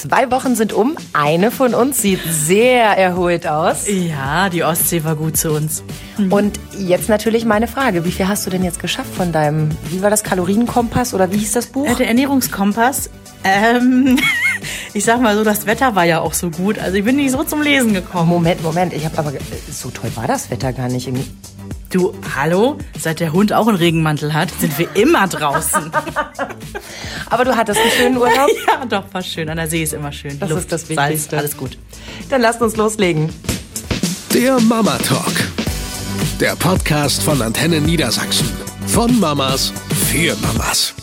Zwei Wochen sind um. Eine von uns sieht sehr erholt aus. Ja, die Ostsee war gut zu uns. Mhm. Und jetzt natürlich meine Frage. Wie viel hast du denn jetzt geschafft von deinem, wie war das, Kalorienkompass oder wie hieß das Buch? Äh, der Ernährungskompass. Ähm, ich sag mal so, das Wetter war ja auch so gut. Also ich bin nicht so zum Lesen gekommen. Moment, Moment. Ich habe aber, so toll war das Wetter gar nicht. Du, hallo? Seit der Hund auch einen Regenmantel hat, sind wir immer draußen. Aber du hattest einen schönen Urlaub? ja, doch, war schön. An der See ist immer schön. Das Luft, ist das Wichtigste. Salz, alles gut. Dann lasst uns loslegen. Der Mama Talk. Der Podcast von Antenne Niedersachsen. Von Mamas für Mamas.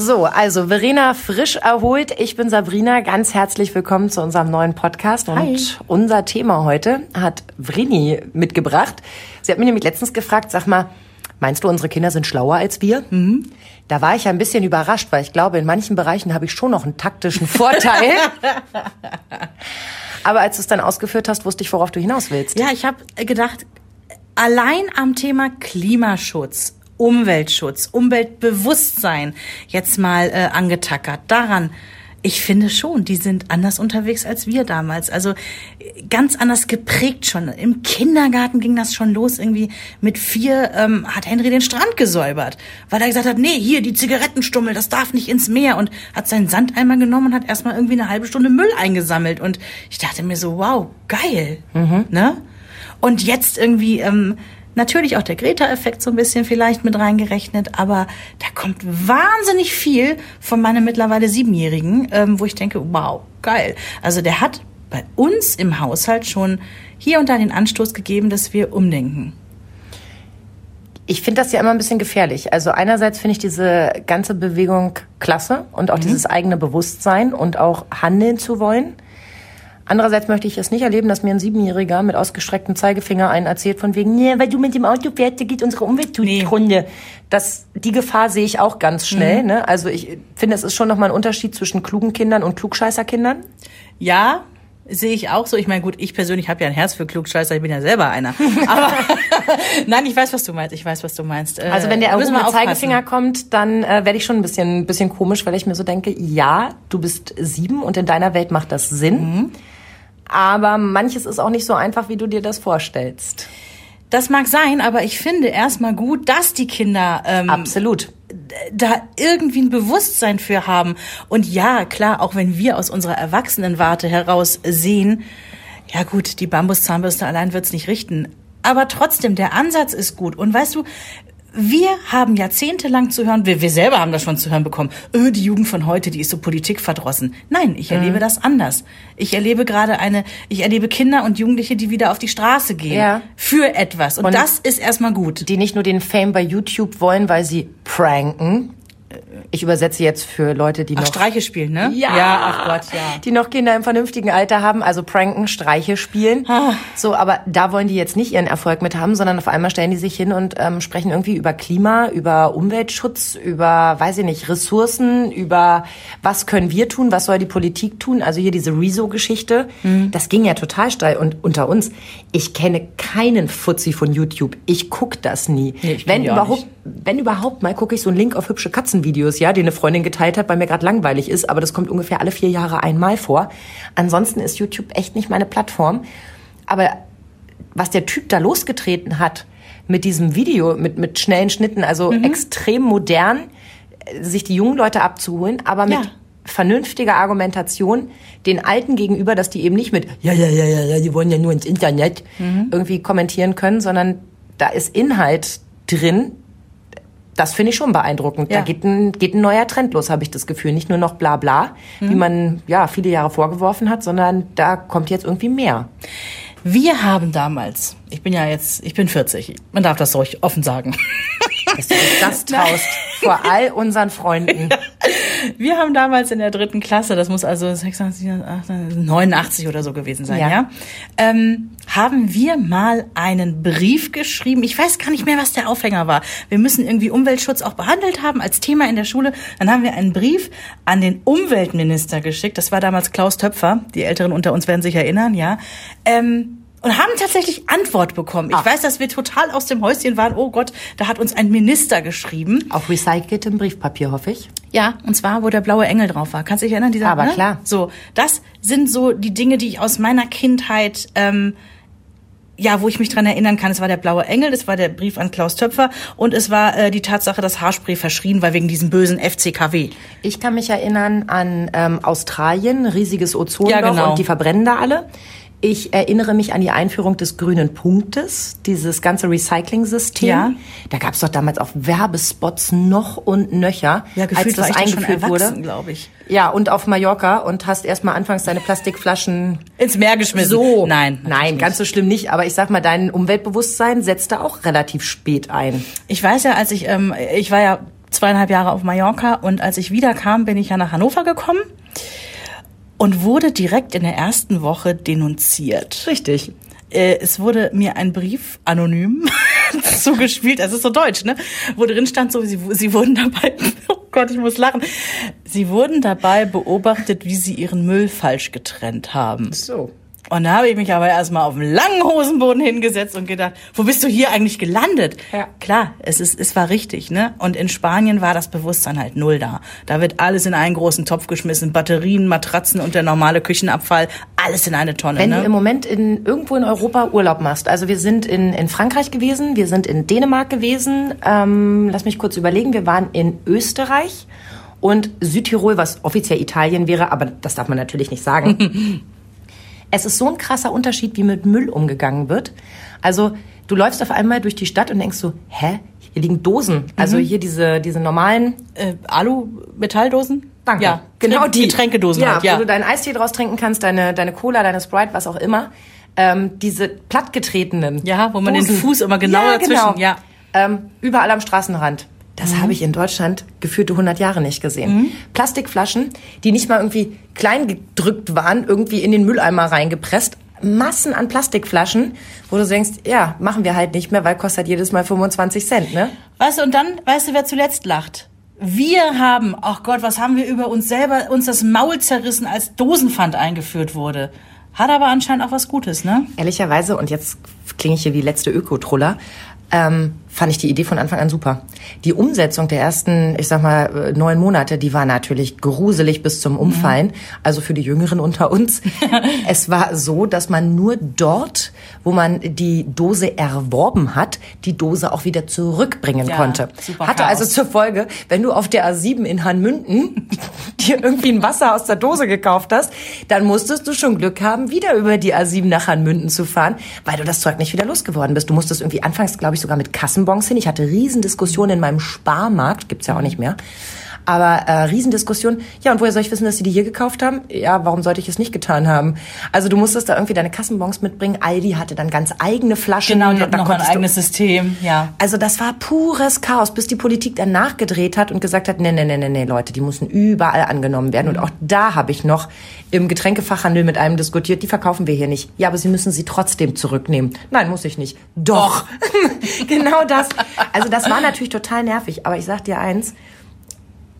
So, also Verena frisch erholt. Ich bin Sabrina. Ganz herzlich willkommen zu unserem neuen Podcast. Und Hi. unser Thema heute hat Vrini mitgebracht. Sie hat mich nämlich letztens gefragt, sag mal, meinst du, unsere Kinder sind schlauer als wir? Mhm. Da war ich ein bisschen überrascht, weil ich glaube, in manchen Bereichen habe ich schon noch einen taktischen Vorteil. Aber als du es dann ausgeführt hast, wusste ich, worauf du hinaus willst. Ja, ich habe gedacht, allein am Thema Klimaschutz Umweltschutz, Umweltbewusstsein jetzt mal äh, angetackert. Daran, ich finde schon, die sind anders unterwegs als wir damals. Also ganz anders geprägt schon. Im Kindergarten ging das schon los. Irgendwie mit vier ähm, hat Henry den Strand gesäubert, weil er gesagt hat, nee, hier die Zigarettenstummel, das darf nicht ins Meer und hat seinen Sandeimer genommen und hat erstmal irgendwie eine halbe Stunde Müll eingesammelt. Und ich dachte mir so, wow, geil. Mhm. Ne? Und jetzt irgendwie ähm, Natürlich auch der Greta-Effekt so ein bisschen vielleicht mit reingerechnet, aber da kommt wahnsinnig viel von meinem mittlerweile Siebenjährigen, ähm, wo ich denke, wow, geil. Also der hat bei uns im Haushalt schon hier und da den Anstoß gegeben, dass wir umdenken. Ich finde das ja immer ein bisschen gefährlich. Also einerseits finde ich diese ganze Bewegung klasse und auch mhm. dieses eigene Bewusstsein und auch handeln zu wollen. Andererseits möchte ich es nicht erleben, dass mir ein Siebenjähriger mit ausgestrecktem Zeigefinger einen erzählt von wegen, nee, weil du mit dem Auto fährst, geht unsere Umwelt zugrunde. Nee. Das, die Gefahr sehe ich auch ganz schnell. Mhm. Ne? Also ich finde, es ist schon nochmal ein Unterschied zwischen klugen Kindern und Klugscheißerkindern. Ja, sehe ich auch so. Ich meine, gut, ich persönlich habe ja ein Herz für Klugscheißer, ich bin ja selber einer. Aber nein, ich weiß, was du meinst. Ich weiß, was du meinst. Äh, also wenn der mit Zeigefinger kommt, dann äh, werde ich schon ein bisschen, ein bisschen komisch, weil ich mir so denke, ja, du bist sieben und in deiner Welt macht das Sinn. Mhm. Aber manches ist auch nicht so einfach, wie du dir das vorstellst. Das mag sein, aber ich finde erstmal gut, dass die Kinder ähm, absolut da irgendwie ein Bewusstsein für haben. Und ja, klar, auch wenn wir aus unserer Erwachsenenwarte heraus sehen, ja gut, die Bambuszahnbürste allein wird's nicht richten. Aber trotzdem, der Ansatz ist gut. Und weißt du, wir haben jahrzehntelang zu hören, wir, wir selber haben das schon zu hören bekommen, öh, die Jugend von heute, die ist so politikverdrossen. Nein, ich erlebe mhm. das anders. Ich erlebe gerade eine, ich erlebe Kinder und Jugendliche, die wieder auf die Straße gehen. Ja. Für etwas. Und, und das ist erstmal gut. Die nicht nur den Fame bei YouTube wollen, weil sie pranken, ich übersetze jetzt für Leute, die ach, noch Streiche spielen, ne? Ja, ja, ach Gott, ja. Die noch Kinder im vernünftigen Alter haben, also pranken, Streiche spielen. Ah. So, aber da wollen die jetzt nicht ihren Erfolg mit haben, sondern auf einmal stellen die sich hin und ähm, sprechen irgendwie über Klima, über Umweltschutz, über, weiß ich nicht, Ressourcen, über was können wir tun, was soll die Politik tun? Also hier diese Rezo-Geschichte, mhm. das ging ja total steil. Und unter uns, ich kenne keinen Fuzzi von YouTube. Ich guck das nie. Nee, wenn überhaupt, wenn überhaupt mal gucke ich so einen Link auf hübsche Katzenvideos ja, den eine Freundin geteilt hat, weil mir gerade langweilig ist, aber das kommt ungefähr alle vier Jahre einmal vor. Ansonsten ist YouTube echt nicht meine Plattform. Aber was der Typ da losgetreten hat mit diesem Video, mit, mit schnellen Schnitten, also mhm. extrem modern, sich die jungen Leute abzuholen, aber mit ja. vernünftiger Argumentation den Alten gegenüber, dass die eben nicht mit, ja, ja, ja, ja, die wollen ja nur ins Internet mhm. irgendwie kommentieren können, sondern da ist Inhalt drin, das finde ich schon beeindruckend. Ja. Da geht ein, geht ein neuer Trend los, habe ich das Gefühl. Nicht nur noch bla bla, mhm. wie man ja viele Jahre vorgeworfen hat, sondern da kommt jetzt irgendwie mehr. Wir haben damals, ich bin ja jetzt, ich bin 40, man darf das ruhig offen sagen. Dass du das traust vor all unseren Freunden. Wir haben damals in der dritten Klasse, das muss also 86, 89 oder so gewesen sein, ja, ja ähm, haben wir mal einen Brief geschrieben. Ich weiß gar nicht mehr, was der Aufhänger war. Wir müssen irgendwie Umweltschutz auch behandelt haben als Thema in der Schule. Dann haben wir einen Brief an den Umweltminister geschickt. Das war damals Klaus Töpfer. Die Älteren unter uns werden sich erinnern, ja. Ähm, und haben tatsächlich Antwort bekommen. Ich Ach. weiß, dass wir total aus dem Häuschen waren. Oh Gott, da hat uns ein Minister geschrieben. Auf recyceltem Briefpapier, hoffe ich. Ja, und zwar, wo der blaue Engel drauf war. Kannst du dich erinnern? Dieser, Aber ne? klar. So, das sind so die Dinge, die ich aus meiner Kindheit, ähm, ja, wo ich mich dran erinnern kann. Es war der blaue Engel, es war der Brief an Klaus Töpfer und es war äh, die Tatsache, dass Haarspray verschrien war wegen diesem bösen FCKW. Ich kann mich erinnern an ähm, Australien, riesiges Ozonloch Ja, genau. und die verbrennen da alle. Ich erinnere mich an die Einführung des grünen Punktes, dieses ganze Recycling-System. Ja. Da gab es doch damals auch Werbespots noch und nöcher, Ja, gefühlt als das da eingeführt erwachsen, wurde. glaube ich. Ja, und auf Mallorca und hast erstmal anfangs deine Plastikflaschen Ins Meer geschmissen. so. Nein. Nein, ganz so schlimm nicht. Aber ich sag mal, dein Umweltbewusstsein setzte auch relativ spät ein. Ich weiß ja, als ich, ähm, ich war ja zweieinhalb Jahre auf Mallorca und als ich wiederkam, bin ich ja nach Hannover gekommen und wurde direkt in der ersten Woche denunziert. Richtig. Äh, es wurde mir ein Brief anonym zugespielt, das ist so deutsch, ne? Wo drin stand so, sie, sie wurden dabei, oh Gott, ich muss lachen, sie wurden dabei beobachtet, wie sie ihren Müll falsch getrennt haben. So. Und da habe ich mich aber erstmal auf den langen Hosenboden hingesetzt und gedacht, wo bist du hier eigentlich gelandet? Ja. Klar, es ist, es war richtig, ne? Und in Spanien war das Bewusstsein halt null da. Da wird alles in einen großen Topf geschmissen, Batterien, Matratzen und der normale Küchenabfall, alles in eine Tonne, Wenn du ne? im Moment in, irgendwo in Europa Urlaub machst, also wir sind in, in Frankreich gewesen, wir sind in Dänemark gewesen, ähm, lass mich kurz überlegen, wir waren in Österreich und Südtirol, was offiziell Italien wäre, aber das darf man natürlich nicht sagen. es ist so ein krasser Unterschied, wie mit Müll umgegangen wird. Also du läufst auf einmal durch die Stadt und denkst so, hä, hier liegen Dosen. Also hier diese, diese normalen äh, Alu-Metalldosen? Danke. Ja, genau Trink- die. Getränkedosen ja, halt, ja. Wo du deinen Eistee draus trinken kannst, deine, deine Cola, deine Sprite, was auch immer. Ähm, diese plattgetretenen. Ja, wo man den Dosen. Fuß immer genau ja, dazwischen- Genau. ja. Ähm, überall am Straßenrand. Das habe ich in Deutschland geführte 100 Jahre nicht gesehen. Plastikflaschen, die nicht mal irgendwie klein gedrückt waren, irgendwie in den Mülleimer reingepresst. Massen an Plastikflaschen, wo du denkst, ja, machen wir halt nicht mehr, weil kostet jedes Mal 25 Cent, ne? Weißt du, und dann, weißt du, wer zuletzt lacht? Wir haben, ach Gott, was haben wir über uns selber, uns das Maul zerrissen, als Dosenpfand eingeführt wurde. Hat aber anscheinend auch was Gutes, ne? Ehrlicherweise, und jetzt klinge ich hier wie letzte Ökotruller, ähm, fand ich die Idee von Anfang an super. Die Umsetzung der ersten, ich sag mal, äh, neun Monate, die war natürlich gruselig bis zum Umfallen. Also für die Jüngeren unter uns. es war so, dass man nur dort, wo man die Dose erworben hat, die Dose auch wieder zurückbringen Ja, konnte. Hatte Chaos. also zur Folge, wenn du auf der A7 in Hanmünden dir irgendwie ein Wasser aus der Dose gekauft hast, dann musstest du schon Glück haben, wieder über die A7 nach Hanmünden zu fahren, weil du das Zeug nicht wieder losgeworden bist. Du musstest irgendwie anfangs, glaube ich, sogar mit Kassenbons hin. Ich hatte Riesendiskussionen in meinem Sparmarkt, gibt's ja auch nicht mehr. Aber äh, Riesendiskussion. Ja, und woher soll ich wissen, dass sie die hier gekauft haben? Ja, warum sollte ich es nicht getan haben? Also du musstest da irgendwie deine Kassenbons mitbringen. Aldi hatte dann ganz eigene Flaschen. Genau, die und hatten noch ein du- eigenes System, ja. also das war pures Chaos, bis die Politik dann nachgedreht hat und gesagt hat, nee, nee, nee, nee, nee, Leute, die müssen überall angenommen werden. Und auch da habe ich noch im Getränkefachhandel mit einem diskutiert, die verkaufen wir hier nicht. Ja, aber sie müssen sie trotzdem zurücknehmen. Nein, muss ich nicht. Doch. genau das. Also das war natürlich total nervig. Aber ich sag dir eins,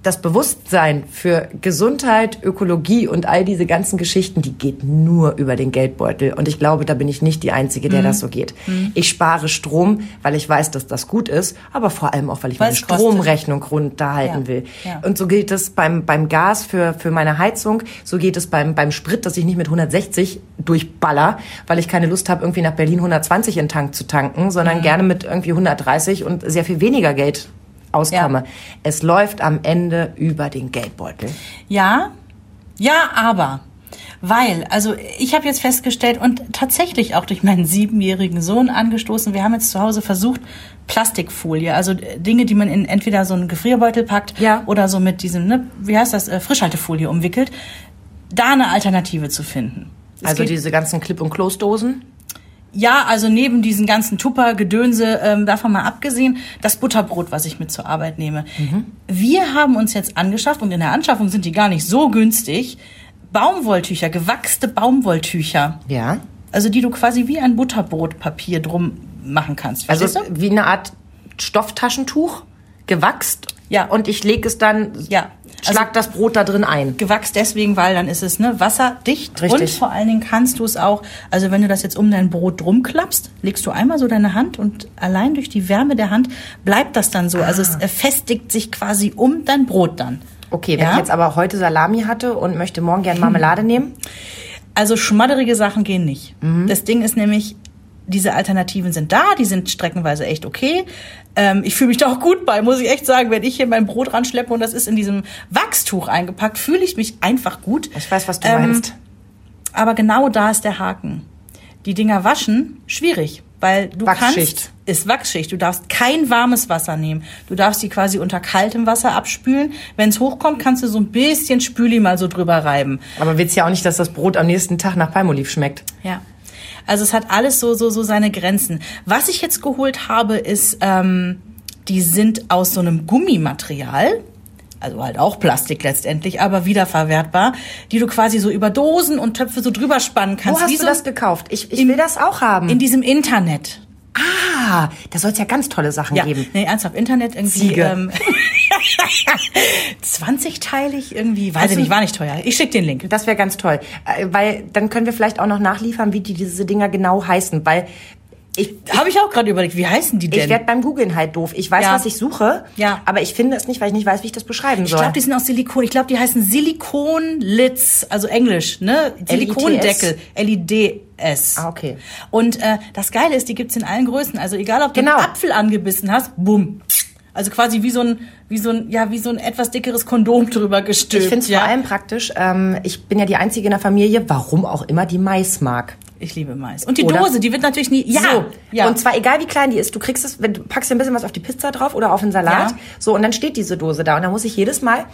das Bewusstsein für Gesundheit, Ökologie und all diese ganzen Geschichten, die geht nur über den Geldbeutel. Und ich glaube, da bin ich nicht die Einzige, Mhm. der das so geht. Ich spare Strom, weil ich weiß, dass das gut ist, aber vor allem auch, weil ich Weil meine. Stromrechnung runterhalten Ja, will. ja. Und so gilt es beim, beim Gas für, für meine Heizung, so geht es beim, beim Sprit, dass ich nicht mit 160 durchballer, weil ich keine Lust habe, irgendwie nach Berlin 120 in den Tank zu tanken, Mhm. sondern gerne mit irgendwie 130 und sehr viel weniger Geld auskomme. Ja. Es läuft am Ende über den Geldbeutel. Ja, ja, aber. Weil, also ich habe jetzt festgestellt und tatsächlich auch durch meinen siebenjährigen Sohn angestoßen, wir haben jetzt zu Hause versucht, Plastikfolie, also Dinge, die man in entweder so einen Gefrierbeutel packt Ja. oder so mit diesem, ne, wie heißt das, äh, Frischhaltefolie umwickelt, da eine Alternative zu finden. Es Also diese ganzen Clip- und Close-Dosen. Ja, also neben diesen ganzen Tupper-Gedönse, ähm, davon mal abgesehen, das Butterbrot, was ich mit zur Arbeit nehme. Wir haben uns jetzt angeschafft und in der Anschaffung sind die gar nicht so günstig. Baumwolltücher, gewachste Baumwolltücher. Ja. Also die du quasi wie ein Butterbrotpapier drum machen kannst. Also du? wie eine Art Stofftaschentuch, gewachst. Ja. Und ich lege es dann Ja. Schlag das Brot da drin ein. Gewachs deswegen, weil dann ist es ne, wasserdicht Richtig. und vor allen Dingen kannst du es auch, also wenn du das jetzt um dein Brot drum klappst, legst du einmal so deine Hand und allein durch die Wärme der Hand bleibt das dann so. Also es äh, festigt sich quasi um dein Brot dann. Okay, wenn Ja? ich jetzt aber heute Salami hatte und möchte morgen gern Marmelade nehmen, Also schmadderige Sachen gehen nicht. Mhm. Das Ding ist nämlich, diese Alternativen sind da, die sind streckenweise echt okay. Ähm, ich fühle mich da auch gut bei, muss ich echt sagen. Wenn ich hier mein Brot ranschleppe und das ist in diesem Wachstuch eingepackt, fühle ich mich einfach gut. ich weiß, was du Ähm, meinst. Aber genau da ist der Haken. Die Dinger waschen, schwierig, weil du Wachsschicht. kannst, ist Wachsschicht. Du darfst kein warmes Wasser nehmen. Du darfst die quasi unter kaltem Wasser abspülen. Wenn es hochkommt, kannst du so ein bisschen Spüli mal so drüber reiben. Aber willst ja auch nicht, dass das Brot am nächsten Tag nach Palmolive schmeckt. Ja. Also es hat alles so, so, so seine Grenzen. Was ich jetzt geholt habe, ist, ähm, die sind aus so einem Gummimaterial. Also halt auch Plastik letztendlich, aber wiederverwertbar, die du quasi so über Dosen und Töpfe so drüber spannen kannst. Wo hast wie du so das gekauft? Ich, ich will das auch haben. in diesem Internet. Ah, da soll es ja ganz tolle Sachen Ja, geben. nee, ernsthaft, Internet irgendwie. Ziege. Ähm, 20-teilig irgendwie, weiß Also- ich nicht, war nicht teuer. Ich schick den Link. Das wäre ganz toll. Äh, Weil dann können wir vielleicht auch noch nachliefern, wie die diese Dinger genau heißen. Weil Habe ich auch gerade überlegt, wie heißen die denn? ich werde beim Googlen halt doof. Ich weiß, Ja. was ich suche, Ja. aber ich finde es nicht, weil ich nicht weiß, wie ich das beschreiben Ich soll. glaube, die sind aus Silikon. Ich glaube, die heißen Silikon-Lids, also Englisch, ne? Silikondeckel, LIDS. Ah, okay. Und äh, das Geile ist, die gibt's in allen Größen. Also egal, ob du Genau. einen Apfel angebissen hast, bumm. Also quasi wie so ein, wie so ein, ja, wie so ein etwas dickeres Kondom drüber gestülpt. ich finde es ja? vor allem praktisch. Ähm, ich bin ja die Einzige in der Familie, warum auch immer, die Mais mag. Ich liebe Mais. Und die Oder? Dose, die wird natürlich nie. Ja. So, ja. Und zwar egal wie klein die ist, du kriegst es, wenn du packst dir ein bisschen was auf die Pizza drauf oder auf den Salat. Ja. So, und dann steht diese Dose da. Und dann muss ich jedes Mal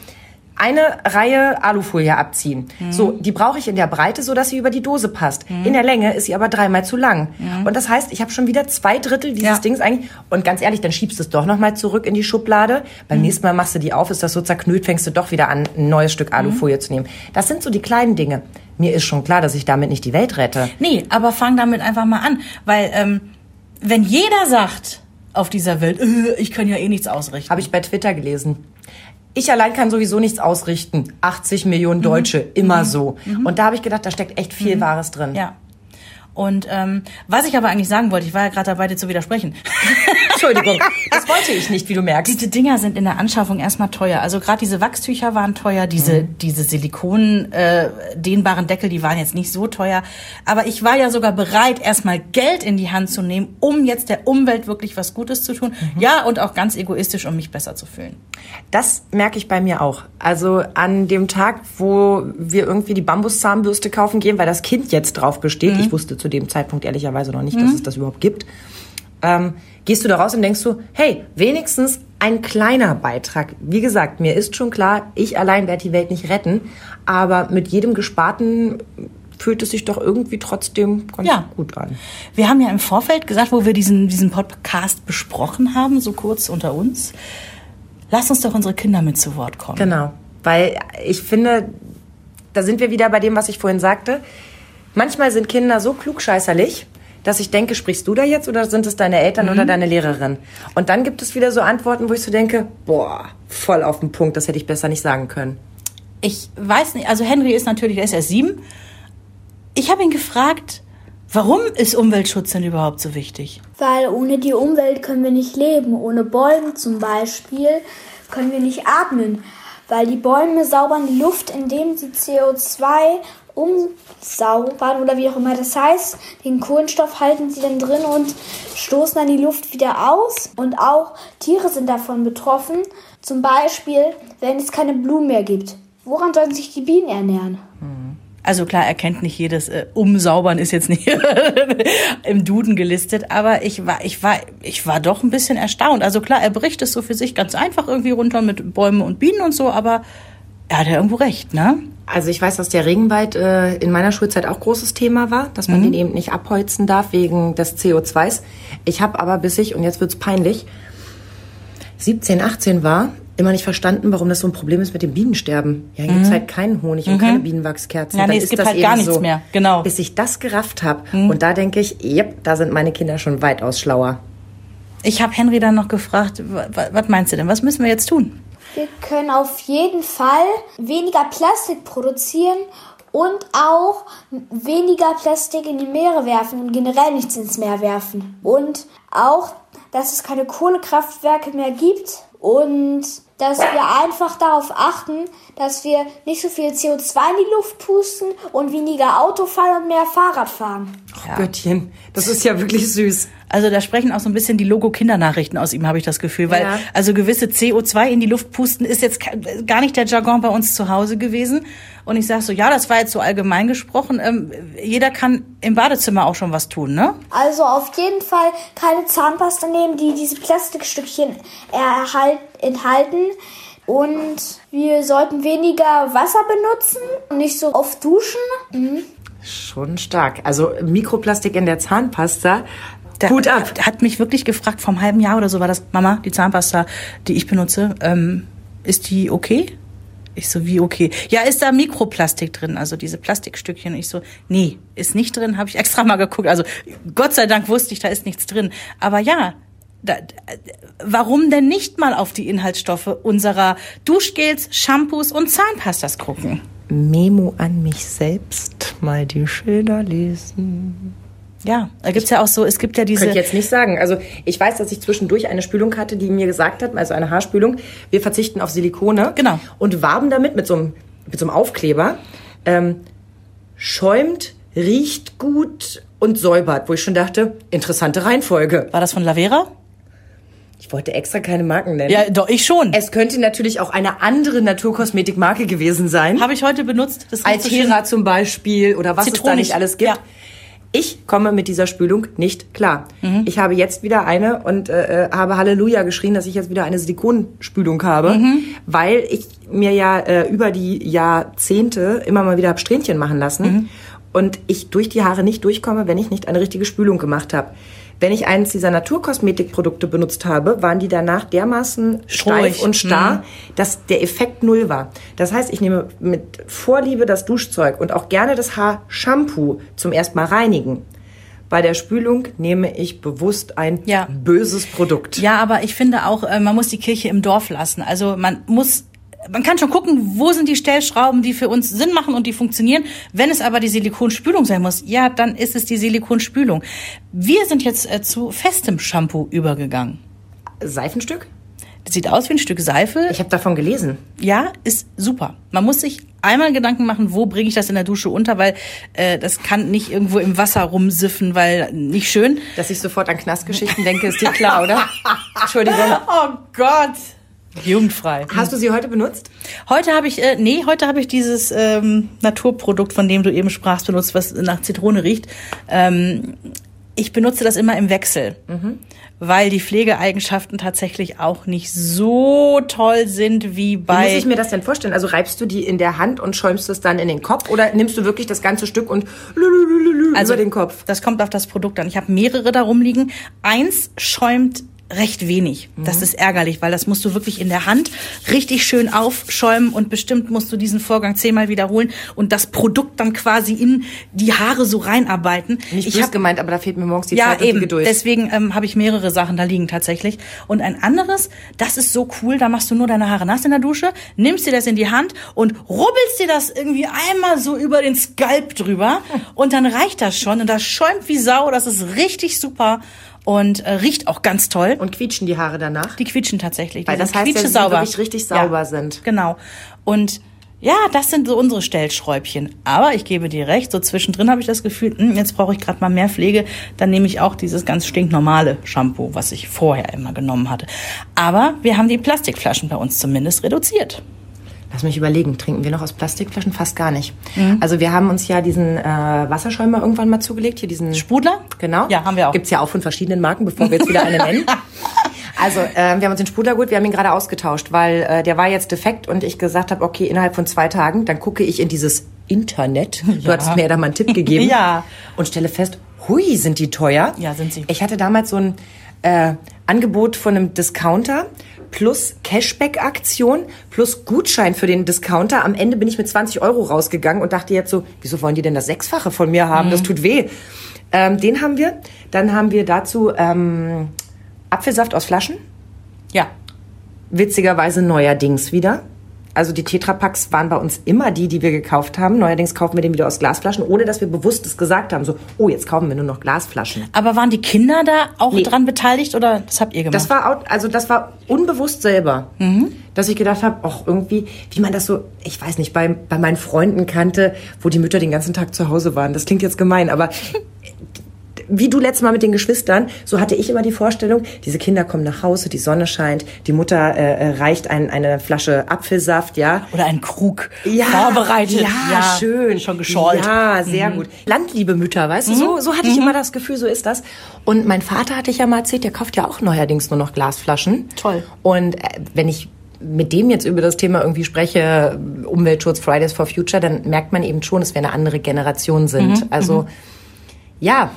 eine Reihe Alufolie abziehen. Mhm. So, die brauche ich in der Breite, so dass sie über die Dose passt. Mhm. In der Länge ist sie aber dreimal zu lang. Und das heißt, ich habe schon wieder zwei Drittel dieses Ja. Dings eigentlich. Und ganz ehrlich, dann schiebst du es doch noch mal zurück in die Schublade. Beim Mhm. nächsten Mal machst du die auf, ist das so zerknüllt, fängst du doch wieder an, ein neues Stück Mhm. Alufolie zu nehmen. Das sind so die kleinen Dinge. Mir ist schon klar, dass ich damit nicht die Welt rette. Nee, aber fang damit einfach mal an. Weil, ähm, wenn jeder sagt auf dieser Welt, äh, ich kann ja eh nichts ausrichten. Habe ich bei Twitter gelesen. Ich allein kann sowieso nichts ausrichten. 80 Millionen Mhm. Deutsche, immer so. Und da habe ich gedacht, da steckt echt viel Wahres drin. Ja. Und ähm, was ich aber eigentlich sagen wollte, ich war ja gerade dabei, dir zu widersprechen. Entschuldigung, das wollte ich nicht, wie du merkst. Diese Dinger sind in der Anschaffung erstmal teuer. Also gerade diese Wachstücher waren teuer, diese, Mhm. diese Silikon äh, dehnbaren Deckel, die waren jetzt nicht so teuer. Aber ich war ja sogar bereit, erstmal Geld in die Hand zu nehmen, um jetzt der Umwelt wirklich was Gutes zu tun. Mhm. Ja, und auch ganz egoistisch, um mich besser zu fühlen. Das merke ich bei mir auch. Also an dem Tag, wo wir irgendwie die Bambuszahnbürste kaufen gehen, weil das Kind jetzt drauf besteht, ich wusste zu dem Zeitpunkt ehrlicherweise noch nicht, dass es das überhaupt gibt, ähm, gehst du da raus und denkst du, hey, wenigstens ein kleiner Beitrag. Wie gesagt, mir ist schon klar, ich allein werde die Welt nicht retten, aber mit jedem Gesparten fühlt es sich doch irgendwie trotzdem ganz Ja. gut an. Wir haben ja im Vorfeld gesagt, wo wir diesen, diesen Podcast besprochen haben, so kurz unter uns, lass uns doch unsere Kinder mit zu Wort kommen. Genau, weil ich finde, da sind wir wieder bei dem, was ich vorhin sagte. Manchmal sind Kinder so klugscheißerlich, dass ich denke, sprichst du da jetzt oder sind es deine Eltern oder deine Lehrerin? Und dann gibt es wieder so Antworten, wo ich so denke, boah, voll auf den Punkt, das hätte ich besser nicht sagen können. Ich weiß nicht, also Henry ist natürlich, der ist erst sieben. Ich habe ihn gefragt, warum ist Umweltschutz denn überhaupt so wichtig? Weil ohne die Umwelt können wir nicht leben. Ohne Bäume zum Beispiel können wir nicht atmen. Weil die Bäume saubern die Luft, indem sie CO2 umsaubern oder wie auch immer das heißt. Den Kohlenstoff halten sie dann drin und stoßen dann die Luft wieder aus. Und auch Tiere sind davon betroffen. Zum Beispiel, wenn es keine Blumen mehr gibt. Woran sollen sich die Bienen ernähren? Also klar, er kennt nicht jedes äh, Umsaubern ist jetzt nicht im Duden gelistet, aber ich war, ich war, ich war doch ein bisschen erstaunt. Also klar, er bricht es so für sich ganz einfach irgendwie runter mit Bäumen und Bienen und so, aber er hat ja irgendwo recht, ne? Also ich weiß, dass der Regenwald äh, in meiner Schulzeit auch großes Thema war, dass man den eben nicht abholzen darf wegen des CO2s. Ich habe aber bis ich, und jetzt wird's peinlich, 17, 18 war, immer nicht verstanden, warum das so ein Problem ist mit dem Bienensterben. Ja, hier gibt's halt keinen Honig und keine Bienenwachskerzen. Ja, nee, Dann es ist gibt das halt gar nichts so. mehr. Genau. Bis ich das gerafft habe. Und da denke ich, yep, da sind meine Kinder schon weitaus schlauer. Ich habe Henry dann noch gefragt, wa- wa- was meinst du denn? Was müssen wir jetzt tun? Wir können auf jeden Fall weniger Plastik produzieren und auch weniger Plastik in die Meere werfen und generell nichts ins Meer werfen. Und auch, dass es keine Kohlekraftwerke mehr gibt und dass wir einfach darauf achten, dass wir nicht so viel CO2 in die Luft pusten und weniger Auto fahren und mehr Fahrrad fahren. Oh, Göttchen, das ist ja wirklich süß. Also da sprechen auch so ein bisschen die Logo-Kindernachrichten aus ihm, habe ich das Gefühl. Weil Ja. also gewisse CO2 in die Luft pusten ist jetzt gar nicht der Jargon bei uns zu Hause gewesen. Und ich sage so, ja, das war jetzt so allgemein gesprochen. Ähm, jeder kann im Badezimmer auch schon was tun, ne? Also auf jeden Fall keine Zahnpasta nehmen, die diese Plastikstückchen erhalt, enthalten. Und wir sollten weniger Wasser benutzen und nicht so oft duschen. Schon stark. Also Mikroplastik in der Zahnpasta. Der Hut ab. Hat mich wirklich gefragt, vor einem halben Jahr oder so war das, Mama, die Zahnpasta, die ich benutze, ähm, ist die okay? Ich so, wie okay? Ja, ist da Mikroplastik drin, also diese Plastikstückchen? Ich so, nee, ist nicht drin, habe ich extra mal geguckt. Also Gott sei Dank wusste ich, da ist nichts drin. Aber ja, da, warum denn nicht mal auf die Inhaltsstoffe unserer Duschgels, Shampoos und Zahnpastas gucken? Memo an mich selbst, mal die Schilder lesen. Ja, da gibt's ja auch so, es gibt ja diese... Könnte ich jetzt nicht sagen. Also ich weiß, dass ich zwischendurch eine Spülung hatte, die mir gesagt hat, also eine Haarspülung, wir verzichten auf Silikone. Genau. Und warben damit mit so einem, mit so einem Aufkleber. Ähm, schäumt, riecht gut und säubert. Wo ich schon dachte, interessante Reihenfolge. war das von Lavera? Ich wollte extra keine Marken nennen. Ja, doch, ich schon. Es könnte natürlich auch eine andere Naturkosmetikmarke gewesen sein. Habe ich heute benutzt. Das riecht so. Altera zum Beispiel oder was es da Zitronig, nicht alles gibt. ja. Ich komme mit dieser Spülung nicht klar. Mhm. Ich habe jetzt wieder eine und äh, äh, habe Halleluja geschrien, dass ich jetzt wieder eine Silikonspülung habe, Mhm. weil ich mir ja äh, über die Jahrzehnte immer mal wieder hab Strähnchen machen lassen Mhm. und ich durch die Haare nicht durchkomme, wenn ich nicht eine richtige Spülung gemacht habe. Wenn ich eines dieser Naturkosmetikprodukte benutzt habe, waren die danach dermaßen steif und starr, dass der Effekt null war. Das heißt, ich nehme mit Vorliebe das Duschzeug und auch gerne das Haarshampoo zum erstmal reinigen. Bei der Spülung nehme ich bewusst ein Ja. böses Produkt. Ja, aber ich finde auch, äh, man muss die Kirche im Dorf lassen. Also man muss, man kann schon gucken, wo sind die Stellschrauben, die für uns Sinn machen und die funktionieren. Wenn es aber die Silikonspülung sein muss, ja, dann ist es die Silikonspülung. Wir sind jetzt äh, zu festem Shampoo übergegangen. Seifenstück? Das sieht aus wie ein Stück Seife. Ich habe davon gelesen. Ja, ist super. Man muss sich einmal Gedanken machen, wo bringe ich das in der Dusche unter, weil äh, das kann nicht irgendwo im Wasser rumsiffen, weil nicht schön. Dass ich sofort an Knastgeschichten denke, ist dir klar, oder? Entschuldigung. Oh Gott. Jugendfrei. Hast du sie heute benutzt? Heute habe ich, äh, nee, heute habe ich dieses ähm, Naturprodukt, von dem du eben sprachst, benutzt, was nach Zitrone riecht. Ähm, ich benutze das immer im Wechsel, weil die Pflegeeigenschaften tatsächlich auch nicht so toll sind wie Wie muss bei. ich mir das denn vorstellen? Also reibst du die in der Hand und schäumst es dann in den Kopf oder nimmst du wirklich das ganze Stück und also über den Kopf? Das kommt auf das Produkt an. Ich habe mehrere da rumliegen. Eins schäumt recht wenig. Das ist ärgerlich, weil das musst du wirklich in der Hand richtig schön aufschäumen und bestimmt musst du diesen Vorgang zehnmal wiederholen und das Produkt dann quasi in die Haare so reinarbeiten. Nicht ich böse hab- gemeint, aber da fehlt mir morgens die ja, Zeit und die. Geduld. Deswegen ähm, habe ich mehrere Sachen da liegen tatsächlich. Und ein anderes, das ist so cool, da machst du nur deine Haare nass in der Dusche, nimmst dir das in die Hand und rubbelst dir das irgendwie einmal so über den Skalp drüber und dann reicht das schon und das schäumt wie Sau, das ist richtig super und äh, riecht auch ganz toll. Und quietschen die Haare danach? Die quietschen tatsächlich. Die Weil das heißt ja, dass sie wirklich richtig sauber sind. Genau. Und ja, das sind so unsere Stellschräubchen. Aber ich gebe dir recht, so zwischendrin habe ich das Gefühl, hm, jetzt brauche ich gerade mal mehr Pflege. Dann nehme ich auch dieses ganz stinknormale Shampoo, was ich vorher immer genommen hatte. Aber wir haben die Plastikflaschen bei uns zumindest reduziert. Lass mich überlegen, trinken wir noch aus Plastikflaschen? Fast gar nicht. Also wir haben uns ja diesen äh, Wasserschäumer irgendwann mal zugelegt, hier diesen Sprudler? Genau. Ja, haben wir auch. Gibt's ja auch von verschiedenen Marken, bevor wir jetzt wieder eine nennen. Also äh, wir haben uns den Sprudler gut, wir haben ihn gerade ausgetauscht, weil äh, der war jetzt defekt und ich gesagt habe, okay, innerhalb von zwei Tagen, dann gucke ich in dieses Internet. Du hattest mir ja da mal einen Tipp gegeben. Ja. Und stelle fest, hui, sind die teuer. Ja, sind sie. Ich hatte damals so ein äh, Angebot von einem Discounter plus Cashback-Aktion plus Gutschein für den Discounter. Am Ende bin ich mit 20 Euro rausgegangen und dachte jetzt so, wieso wollen die denn das Sechsfache von mir haben? Das tut weh. Ähm, den haben wir. Dann haben wir dazu ähm, Apfelsaft aus Flaschen. Ja. witzigerweise neuerdings wieder. Also die Tetrapacks waren bei uns immer die, die wir gekauft haben. Neuerdings kaufen wir den wieder aus Glasflaschen, ohne dass wir bewusst es gesagt haben. So, oh, jetzt kaufen wir nur noch Glasflaschen. Aber waren die Kinder da auch nee. dran beteiligt oder das habt ihr gemacht? Das war auch, also das war unbewusst selber, mhm. dass ich gedacht habe, auch irgendwie, wie man das so, ich weiß nicht, bei, bei meinen Freunden kannte, wo die Mütter den ganzen Tag zu Hause waren. Das klingt jetzt gemein, aber wie du letztes Mal mit den Geschwistern, so hatte ich immer die Vorstellung, diese Kinder kommen nach Hause, die Sonne scheint, die Mutter äh, äh reicht ein, eine Flasche Apfelsaft, ja. Oder einen Krug ja, vorbereitet. Ja, ja, schön. Schon geschollt. Ja, sehr mhm. gut. Landliebe Mütter, weißt mhm. du, so, so hatte ich mhm. immer das Gefühl, so ist das. Und mein Vater hatte ich ja mal erzählt, der kauft ja auch neuerdings nur noch Glasflaschen. Toll. Und äh, wenn ich mit dem jetzt über das Thema irgendwie spreche, Umweltschutz, Fridays for Future, dann merkt man eben schon, dass wir eine andere Generation sind. Mhm. Also, mhm. ja,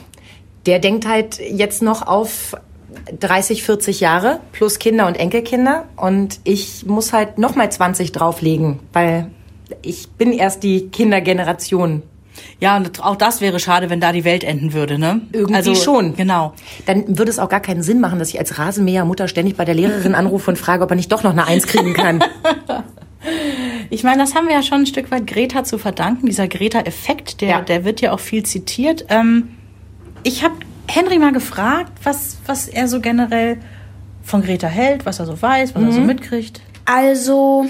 der denkt halt jetzt noch auf 30, 40 Jahre plus Kinder und Enkelkinder und ich muss halt noch mal 20 drauflegen, weil ich bin erst die Kindergeneration. Ja, und auch das wäre schade, wenn da die Welt enden würde, ne? Irgendwie also, schon. Genau. Dann würde es auch gar keinen Sinn machen, dass ich als Rasenmähermutter ständig bei der Lehrerin anrufe und frage, ob er nicht doch noch eine Eins kriegen kann. Ich meine, das haben wir ja schon ein Stück weit Greta zu verdanken. Dieser Greta-Effekt, der, ja. der wird ja auch viel zitiert. Ähm, ich habe Henry mal gefragt, was, was er so generell von Greta hält, was er so weiß, was mhm. er so mhm. mitkriegt. Also,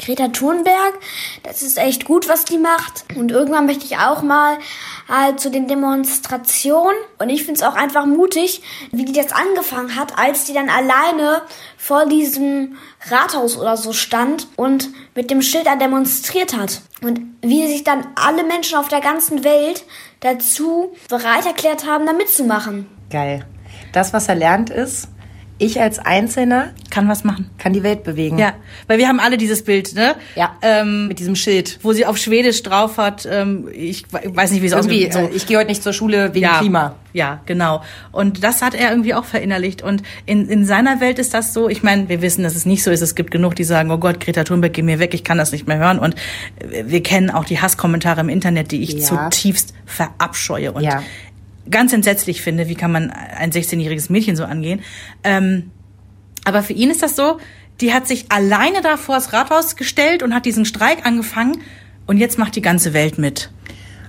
Greta Thunberg, das ist echt gut, was die macht. Und irgendwann möchte ich auch mal halt zu den Demonstrationen. Und ich finde es auch einfach mutig, wie die das angefangen hat, als die dann alleine vor diesem Rathaus oder so stand und mit dem Schild da demonstriert hat. Und wie sich dann alle Menschen auf der ganzen Welt dazu bereit erklärt haben, da mitzumachen. Geil. Das, was er lernt, ist, ich als Einzelner kann was machen, kann die Welt bewegen. Ja, weil wir haben alle dieses Bild, ne? Ja. Ähm, mit diesem Schild, wo sie auf Schwedisch drauf hat. Ähm, ich weiß nicht, wie es aussieht. So. Äh, ich gehe heute nicht zur Schule wegen ja, Klima. Ja, genau. Und das hat er irgendwie auch verinnerlicht. Und in, in seiner Welt ist das so. Ich meine, wir wissen, dass es nicht so ist. Es gibt genug, die sagen: Oh Gott, Greta Thunberg, geh mir weg, ich kann das nicht mehr hören. Und wir kennen auch die Hasskommentare im Internet, die ich ja. zutiefst verabscheue. Und ja ganz entsetzlich finde, wie kann man ein 16-jähriges Mädchen so angehen. Ähm, aber für ihn ist das so, die hat sich alleine da vor das Rathaus gestellt und hat diesen Streik angefangen und jetzt macht die ganze Welt mit.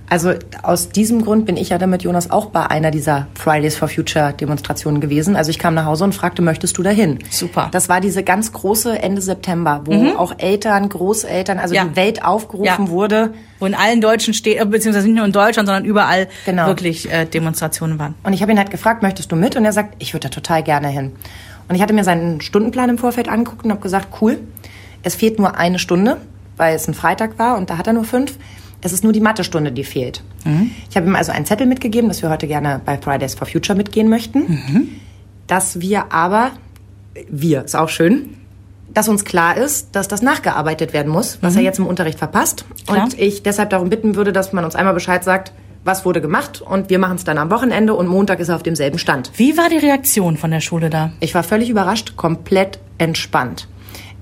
Also aus diesem Grund bin ich ja dann mit Jonas auch bei einer dieser Fridays for Future Demonstrationen gewesen. Also ich kam nach Hause und fragte, möchtest du dahin? Super. Das war diese ganz große Ende September, wo mhm. auch Eltern, Großeltern, also ja. die Welt aufgerufen ja. wurde. Wo in allen deutschen Städten, beziehungsweise nicht nur in Deutschland, sondern überall genau. wirklich äh, Demonstrationen waren. Und ich habe ihn halt gefragt, möchtest du mit? Und er sagt, ich würde da total gerne hin. Und ich hatte mir seinen Stundenplan im Vorfeld angeguckt und habe gesagt, cool, es fehlt nur eine Stunde, weil es ein Freitag war und da hat er nur fünf. Es ist nur die Mathestunde, die fehlt. Mhm. Ich habe ihm also einen Zettel mitgegeben, dass wir heute gerne bei Fridays for Future mitgehen möchten. Mhm. Dass wir aber, wir, ist auch schön, dass uns klar ist, dass das nachgearbeitet werden muss, was mhm. er jetzt im Unterricht verpasst. Klar. Und ich deshalb darum bitten würde, dass man uns einmal Bescheid sagt, was wurde gemacht und wir machen es dann am Wochenende und Montag ist er auf demselben Stand. Wie war die Reaktion von der Schule da? Ich war völlig überrascht, komplett entspannt.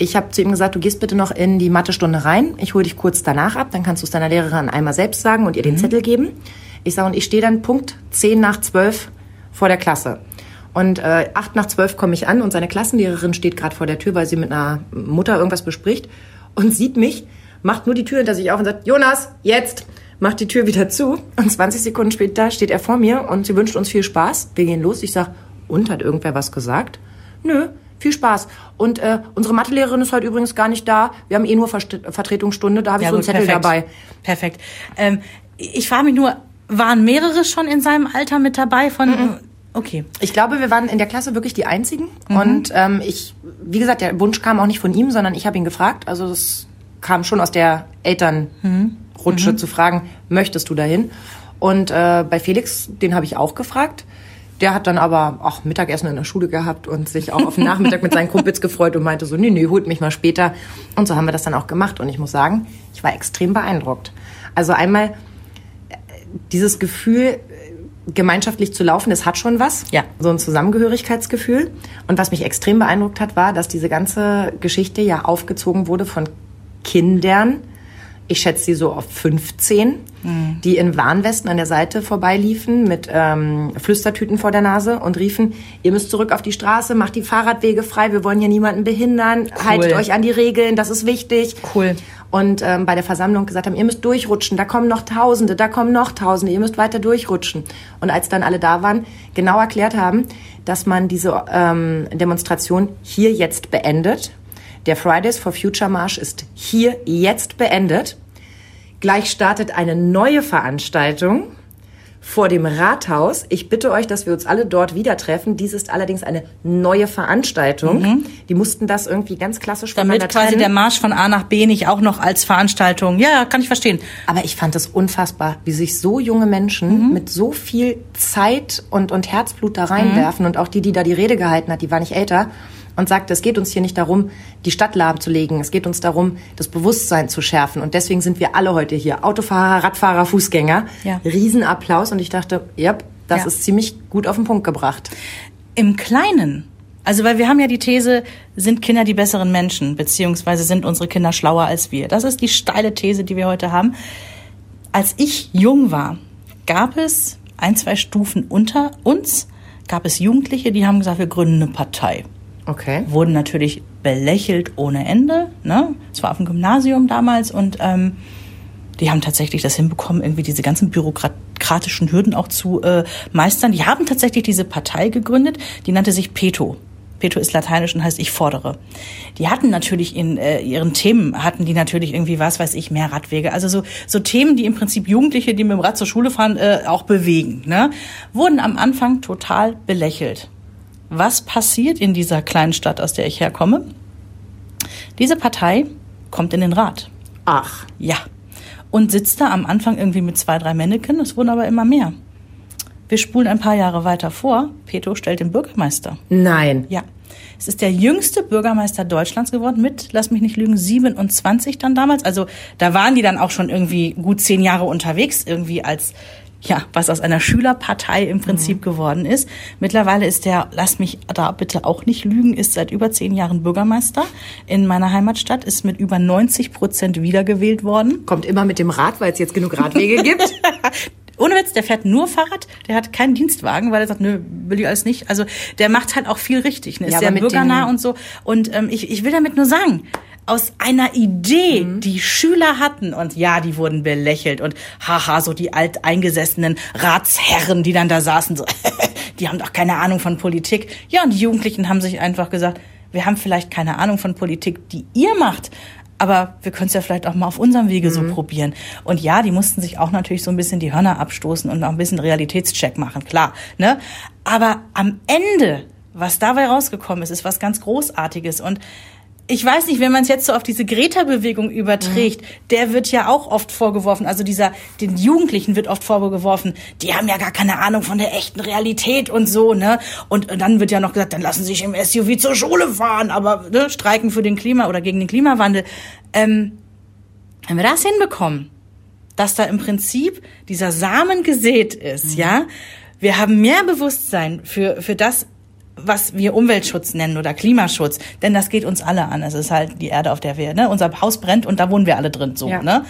Ich habe zu ihm gesagt, du gehst bitte noch in die Mathestunde rein. Ich hole dich kurz danach ab, dann kannst du es deiner Lehrerin einmal selbst sagen und ihr den mhm. Zettel geben. Ich sage, und ich stehe dann Punkt 10 nach 12 vor der Klasse. Und äh, 8 nach 12 komme ich an und seine Klassenlehrerin steht gerade vor der Tür, weil sie mit einer Mutter irgendwas bespricht und sieht mich, macht nur die Tür hinter sich auf und sagt, Jonas, jetzt! Macht die Tür wieder zu und 20 Sekunden später steht er vor mir und sie wünscht uns viel Spaß. Wir gehen los. Ich sage, und, hat irgendwer was gesagt? Nö, viel Spaß. Und äh, unsere Mathelehrerin ist heute übrigens gar nicht da. Wir haben eh nur Verst Vertretungsstunde, da habe ich ja, so einen Zettel perfekt. dabei. Perfekt. Ähm, ich frage mich nur, waren mehrere schon in seinem Alter mit dabei von... Mhm. Okay. Ich glaube, wir waren in der Klasse wirklich die Einzigen. Mhm. Und ähm, ich, wie gesagt, der Wunsch kam auch nicht von ihm, sondern ich habe ihn gefragt. Also es kam schon aus der Elternrutsche mhm. zu fragen, möchtest du dahin? Und äh, bei Felix, den habe ich auch gefragt. Der hat dann aber auch Mittagessen in der Schule gehabt und sich auch auf den Nachmittag mit seinen Kumpels gefreut und meinte so, nee, nee, holt mich mal später. Und so haben wir das dann auch gemacht. Und ich muss sagen, ich war extrem beeindruckt. Also einmal äh, dieses Gefühl, äh, gemeinschaftlich zu laufen, das hat schon was. Ja. So ein Zusammengehörigkeitsgefühl. Und was mich extrem beeindruckt hat, war, dass diese ganze Geschichte ja aufgezogen wurde von Kindern ich schätze sie so auf 15, mhm. die in Warnwesten an der Seite vorbeiliefen mit ähm, Flüstertüten vor der Nase und riefen, ihr müsst zurück auf die Straße, macht die Fahrradwege frei, wir wollen hier niemanden behindern, cool. haltet euch an die Regeln, das ist wichtig. Cool. Und ähm, bei der Versammlung gesagt haben, ihr müsst durchrutschen, da kommen noch Tausende, da kommen noch Tausende, ihr müsst weiter durchrutschen. Und als dann alle da waren, genau erklärt haben, dass man diese ähm, Demonstration hier jetzt beendet der Fridays for Future Marsch ist hier jetzt beendet. Gleich startet eine neue Veranstaltung vor dem Rathaus. Ich bitte euch, dass wir uns alle dort wieder treffen. Dies ist allerdings eine neue Veranstaltung. Mhm. Die mussten das irgendwie ganz klassisch Damit quasi trennen. der Marsch von A nach B nicht auch noch als Veranstaltung. Ja, kann ich verstehen. Aber ich fand es unfassbar, wie sich so junge Menschen mhm. mit so viel Zeit und, und Herzblut da reinwerfen. Mhm. Und auch die, die da die Rede gehalten hat, die war nicht älter und sagte, es geht uns hier nicht darum, die Stadt lahmzulegen. Es geht uns darum, das Bewusstsein zu schärfen. Und deswegen sind wir alle heute hier. Autofahrer, Radfahrer, Fußgänger. Ja. Riesenapplaus. Und ich dachte, ja, das ja. ist ziemlich gut auf den Punkt gebracht. Im Kleinen. Also, weil wir haben ja die These, sind Kinder die besseren Menschen, beziehungsweise sind unsere Kinder schlauer als wir. Das ist die steile These, die wir heute haben. Als ich jung war, gab es ein, zwei Stufen unter uns, gab es Jugendliche, die haben gesagt, wir gründen eine Partei. Okay. Wurden natürlich belächelt ohne Ende. Ne? Es war auf dem Gymnasium damals und ähm, die haben tatsächlich das hinbekommen, irgendwie diese ganzen bürokratischen Hürden auch zu äh, meistern. Die haben tatsächlich diese Partei gegründet, die nannte sich Peto. Peto ist lateinisch und heißt ich fordere. Die hatten natürlich in äh, ihren Themen, hatten die natürlich irgendwie, was weiß ich, mehr Radwege. Also so, so Themen, die im Prinzip Jugendliche, die mit dem Rad zur Schule fahren, äh, auch bewegen. Ne? Wurden am Anfang total belächelt. Was passiert in dieser kleinen Stadt, aus der ich herkomme? Diese Partei kommt in den Rat. Ach. Ja. Und sitzt da am Anfang irgendwie mit zwei, drei Männchen, es wurden aber immer mehr. Wir spulen ein paar Jahre weiter vor. Peto stellt den Bürgermeister. Nein. Ja. Es ist der jüngste Bürgermeister Deutschlands geworden mit, lass mich nicht lügen, 27 dann damals. Also da waren die dann auch schon irgendwie gut zehn Jahre unterwegs, irgendwie als ja, was aus einer Schülerpartei im Prinzip mhm. geworden ist. Mittlerweile ist der, lass mich da bitte auch nicht lügen, ist seit über zehn Jahren Bürgermeister in meiner Heimatstadt, ist mit über 90 Prozent wiedergewählt worden. Kommt immer mit dem Rad, weil es jetzt genug Radwege gibt. Ohne Witz, der fährt nur Fahrrad, der hat keinen Dienstwagen, weil er sagt, nö, will ich alles nicht. Also der macht halt auch viel richtig, ne? ist ja, sehr bürgernah und so. Und ähm, ich, ich will damit nur sagen, aus einer Idee, mhm. die Schüler hatten. Und ja, die wurden belächelt und haha, so die alteingesessenen Ratsherren, die dann da saßen, so, die haben doch keine Ahnung von Politik. Ja, und die Jugendlichen haben sich einfach gesagt, wir haben vielleicht keine Ahnung von Politik, die ihr macht, aber wir können es ja vielleicht auch mal auf unserem Wege mhm. so probieren. Und ja, die mussten sich auch natürlich so ein bisschen die Hörner abstoßen und auch ein bisschen Realitätscheck machen, klar. Ne? Aber am Ende, was dabei rausgekommen ist, ist was ganz Großartiges. Und ich weiß nicht, wenn man es jetzt so auf diese Greta-Bewegung überträgt, mhm. der wird ja auch oft vorgeworfen, also dieser, den Jugendlichen wird oft vorgeworfen, die haben ja gar keine Ahnung von der echten Realität und so, ne? Und, und dann wird ja noch gesagt, dann lassen sie sich im SUV zur Schule fahren, aber ne, streiken für den Klima oder gegen den Klimawandel. Ähm, wenn wir das hinbekommen, dass da im Prinzip dieser Samen gesät ist, mhm. ja, wir haben mehr Bewusstsein für, für das, was wir Umweltschutz nennen oder Klimaschutz, denn das geht uns alle an. Es ist halt die Erde, auf der wir, ne, unser Haus brennt und da wohnen wir alle drin, so, ja. ne?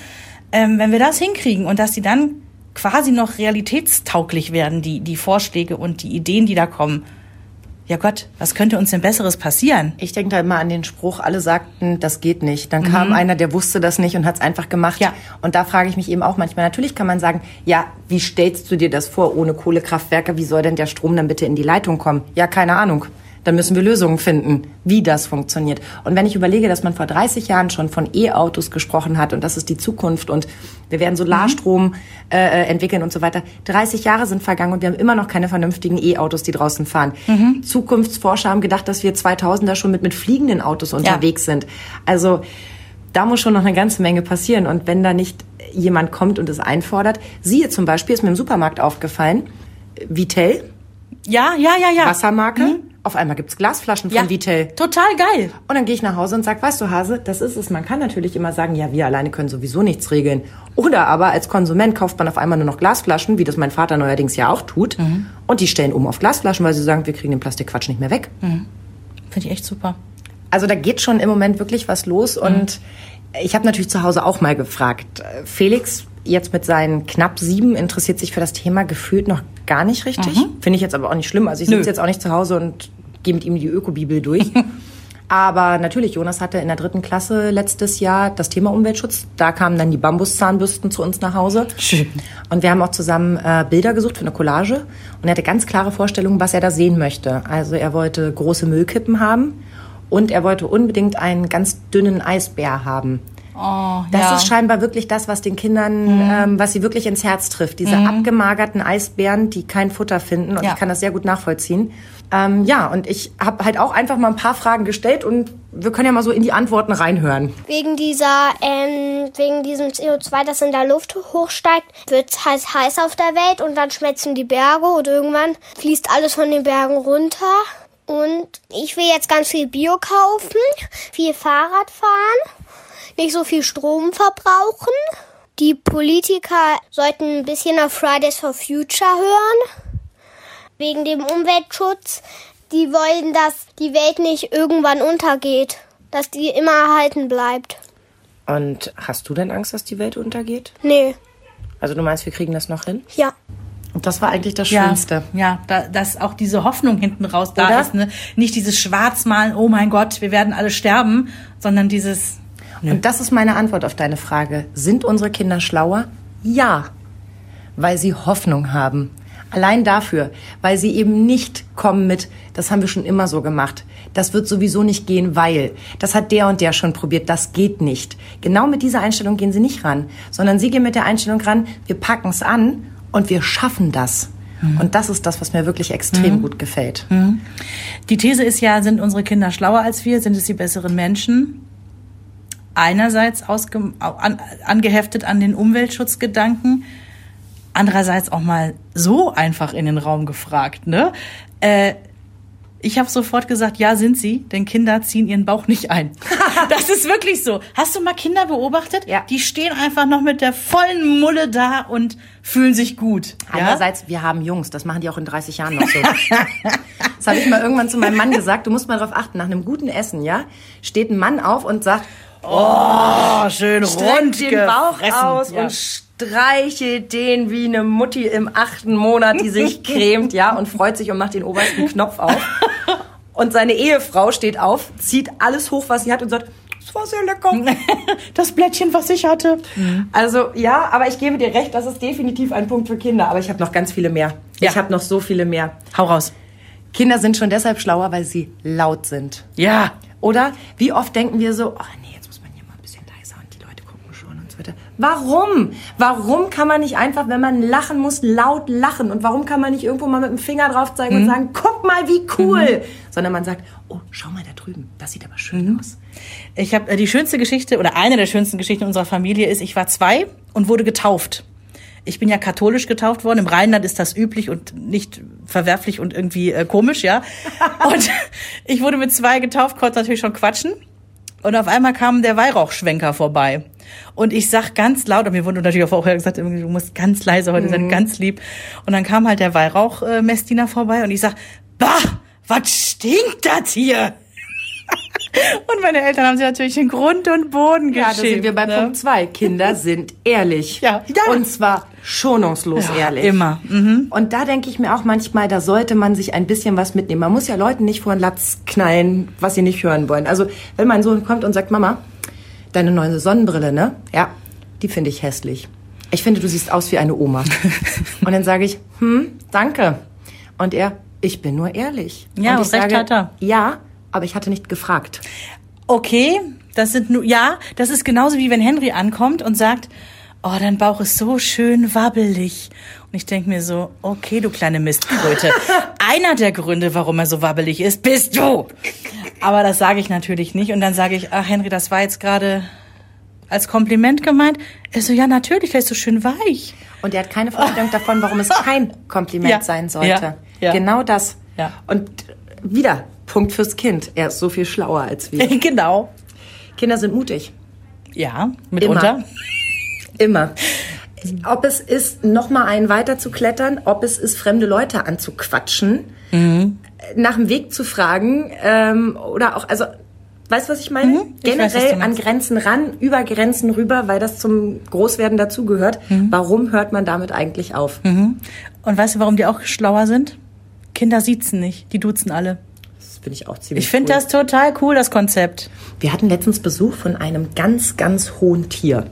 Ähm, wenn wir das hinkriegen und dass die dann quasi noch realitätstauglich werden, die, die Vorschläge und die Ideen, die da kommen, ja Gott, was könnte uns denn Besseres passieren? Ich denke da immer an den Spruch, alle sagten, das geht nicht. Dann kam mhm. einer, der wusste das nicht und hat es einfach gemacht. Ja. Und da frage ich mich eben auch manchmal, natürlich kann man sagen, ja, wie stellst du dir das vor ohne Kohlekraftwerke? Wie soll denn der Strom dann bitte in die Leitung kommen? Ja, keine Ahnung dann müssen wir Lösungen finden, wie das funktioniert. Und wenn ich überlege, dass man vor 30 Jahren schon von E-Autos gesprochen hat und das ist die Zukunft und wir werden Solarstrom mhm. äh, entwickeln und so weiter. 30 Jahre sind vergangen und wir haben immer noch keine vernünftigen E-Autos, die draußen fahren. Mhm. Zukunftsforscher haben gedacht, dass wir 2000er schon mit, mit fliegenden Autos unterwegs ja. sind. Also da muss schon noch eine ganze Menge passieren. Und wenn da nicht jemand kommt und es einfordert, siehe zum Beispiel, ist mir im Supermarkt aufgefallen, Vitell. Ja, ja, ja, ja. Wassermarke. Mhm. Auf einmal gibt's Glasflaschen von ja, Vitel. Total geil. Und dann gehe ich nach Hause und sag, weißt du, Hase, das ist es. Man kann natürlich immer sagen, ja, wir alleine können sowieso nichts regeln. Oder aber als Konsument kauft man auf einmal nur noch Glasflaschen, wie das mein Vater neuerdings ja auch tut. Mhm. Und die stellen um auf Glasflaschen, weil sie sagen, wir kriegen den Plastikquatsch nicht mehr weg. Mhm. Finde ich echt super. Also da geht schon im Moment wirklich was los. Mhm. Und Ich habe natürlich zu Hause auch mal gefragt. Felix, jetzt mit seinen knapp sieben, interessiert sich für das Thema gefühlt noch gar nicht richtig. Mhm. Finde ich jetzt aber auch nicht schlimm. Also ich sitze jetzt auch nicht zu Hause und gehe mit ihm die Ökobibel durch. Aber natürlich, Jonas hatte in der dritten Klasse letztes Jahr das Thema Umweltschutz. Da kamen dann die Bambuszahnbürsten zu uns nach Hause. Schön. Und wir haben auch zusammen äh, Bilder gesucht für eine Collage. Und er hatte ganz klare Vorstellungen, was er da sehen möchte. Also er wollte große Müllkippen haben und er wollte unbedingt einen ganz dünnen Eisbär haben. Oh, das ja. ist scheinbar wirklich das, was den Kindern, mhm. ähm, was sie wirklich ins Herz trifft. Diese mhm. abgemagerten Eisbären, die kein Futter finden. Und ja. ich kann das sehr gut nachvollziehen. Ähm, ja, und ich habe halt auch einfach mal ein paar Fragen gestellt und wir können ja mal so in die Antworten reinhören. Wegen dieser, ähm, wegen diesem CO2, das in der Luft hochsteigt, wird es heiß, heiß auf der Welt und dann schmelzen die Berge und irgendwann fließt alles von den Bergen runter. Und ich will jetzt ganz viel Bio kaufen, viel Fahrrad fahren, nicht so viel Strom verbrauchen. Die Politiker sollten ein bisschen auf Fridays for Future hören wegen dem Umweltschutz. Die wollen, dass die Welt nicht irgendwann untergeht, dass die immer erhalten bleibt. Und hast du denn Angst, dass die Welt untergeht? Nee. Also du meinst, wir kriegen das noch hin? Ja. Und das war eigentlich das Schönste. Ja, ja da, dass auch diese Hoffnung hinten raus da Oder? ist. Ne? Nicht dieses Schwarzmalen, oh mein Gott, wir werden alle sterben, sondern dieses. Nö. Und das ist meine Antwort auf deine Frage. Sind unsere Kinder schlauer? Ja. Weil sie Hoffnung haben. Allein dafür, weil sie eben nicht kommen mit, das haben wir schon immer so gemacht. Das wird sowieso nicht gehen, weil das hat der und der schon probiert, das geht nicht. Genau mit dieser Einstellung gehen sie nicht ran, sondern sie gehen mit der Einstellung ran, wir packen es an und wir schaffen das. Mhm. Und das ist das, was mir wirklich extrem mhm. gut gefällt. Mhm. Die These ist ja, sind unsere Kinder schlauer als wir? Sind es die besseren Menschen? Einerseits ausge, an, angeheftet an den Umweltschutzgedanken, andererseits auch mal so einfach in den Raum gefragt, ne? Äh, ich habe sofort gesagt, ja, sind sie, denn Kinder ziehen ihren Bauch nicht ein. das ist wirklich so. Hast du mal Kinder beobachtet? Ja. Die stehen einfach noch mit der vollen Mulle da und fühlen sich gut. Andererseits, ja? wir haben Jungs, das machen die auch in 30 Jahren noch so. das habe ich mal irgendwann zu meinem Mann gesagt, du musst mal darauf achten, nach einem guten Essen, ja, steht ein Mann auf und sagt, oh, schön rund den Bauch aus ja. und streichelt den wie eine Mutti im achten Monat, die sich cremt, ja, und freut sich und macht den obersten Knopf auf. Und seine Ehefrau steht auf, zieht alles hoch, was sie hat und sagt, das war sehr lecker. Das Blättchen, was ich hatte. Also ja, aber ich gebe dir recht, das ist definitiv ein Punkt für Kinder. Aber ich habe noch ganz viele mehr. Ja. Ich habe noch so viele mehr. Hau raus. Kinder sind schon deshalb schlauer, weil sie laut sind. Ja. Oder wie oft denken wir so, oh nee, Warum? Warum kann man nicht einfach, wenn man lachen muss, laut lachen? Und warum kann man nicht irgendwo mal mit dem Finger drauf zeigen mhm. und sagen, guck mal, wie cool? Mhm. Sondern man sagt, oh, schau mal da drüben, das sieht aber schön mhm. aus. Ich habe äh, die schönste Geschichte oder eine der schönsten Geschichten unserer Familie ist, ich war zwei und wurde getauft. Ich bin ja katholisch getauft worden. Im Rheinland ist das üblich und nicht verwerflich und irgendwie äh, komisch, ja. und ich wurde mit zwei getauft, konnte natürlich schon quatschen. Und auf einmal kam der Weihrauchschwenker vorbei. Und ich sag ganz laut, und mir wurde natürlich auch vorher gesagt, du musst ganz leise heute sein, mhm. ganz lieb. Und dann kam halt der Weihrauchmessdiener vorbei und ich sag, bah, was stinkt das hier? Und meine Eltern haben sie natürlich in Grund und Boden geschickt. Ja, da sind wir bei ne? Punkt zwei. Kinder sind ehrlich. Ja. ja. Und zwar schonungslos ja, ehrlich. Immer. Mhm. Und da denke ich mir auch manchmal, da sollte man sich ein bisschen was mitnehmen. Man muss ja Leuten nicht vor den Latz knallen, was sie nicht hören wollen. Also, wenn mein Sohn kommt und sagt, Mama, deine neue Sonnenbrille, ne? Ja, die finde ich hässlich. Ich finde, du siehst aus wie eine Oma. und dann sage ich, hm, danke. Und er, ich bin nur ehrlich. Ja, und ich recht sage, hat er. Ja, aber ich hatte nicht gefragt. Okay, das sind nur, ja, das ist genauso wie wenn Henry ankommt und sagt, oh, dein Bauch ist so schön wabbelig. Und ich denke mir so, okay, du kleine Mistkröte. Einer der Gründe, warum er so wabbelig ist, bist du. Aber das sage ich natürlich nicht. Und dann sage ich, ach Henry, das war jetzt gerade als Kompliment gemeint. Er so, ja, natürlich, der ist so schön weich. Und er hat keine Vorstellung davon, warum es kein Kompliment ja. sein sollte. Ja. Ja. Genau das. Und wieder, Punkt fürs Kind. Er ist so viel schlauer als wir. genau. Kinder sind mutig. Ja, mitunter. Immer. Immer. Ob es ist, noch mal einen weiter zu klettern, ob es ist, fremde Leute anzuquatschen, mhm. nach dem Weg zu fragen ähm, oder auch, also Weißt du, was ich meine? Mhm, ich weiß, Generell an. Grenzen ran, über Grenzen rüber, weil das zum Großwerden dazugehört. Mhm. Warum hört man damit eigentlich auf? Und weißt du, warum die auch schlauer sind? Kinder siezen nicht, die duzen alle. Das finde ich auch ziemlich Ich finde cool. das total cool, das Konzept. Wir hatten letztens Besuch von einem ganz, ganz hohen Tier.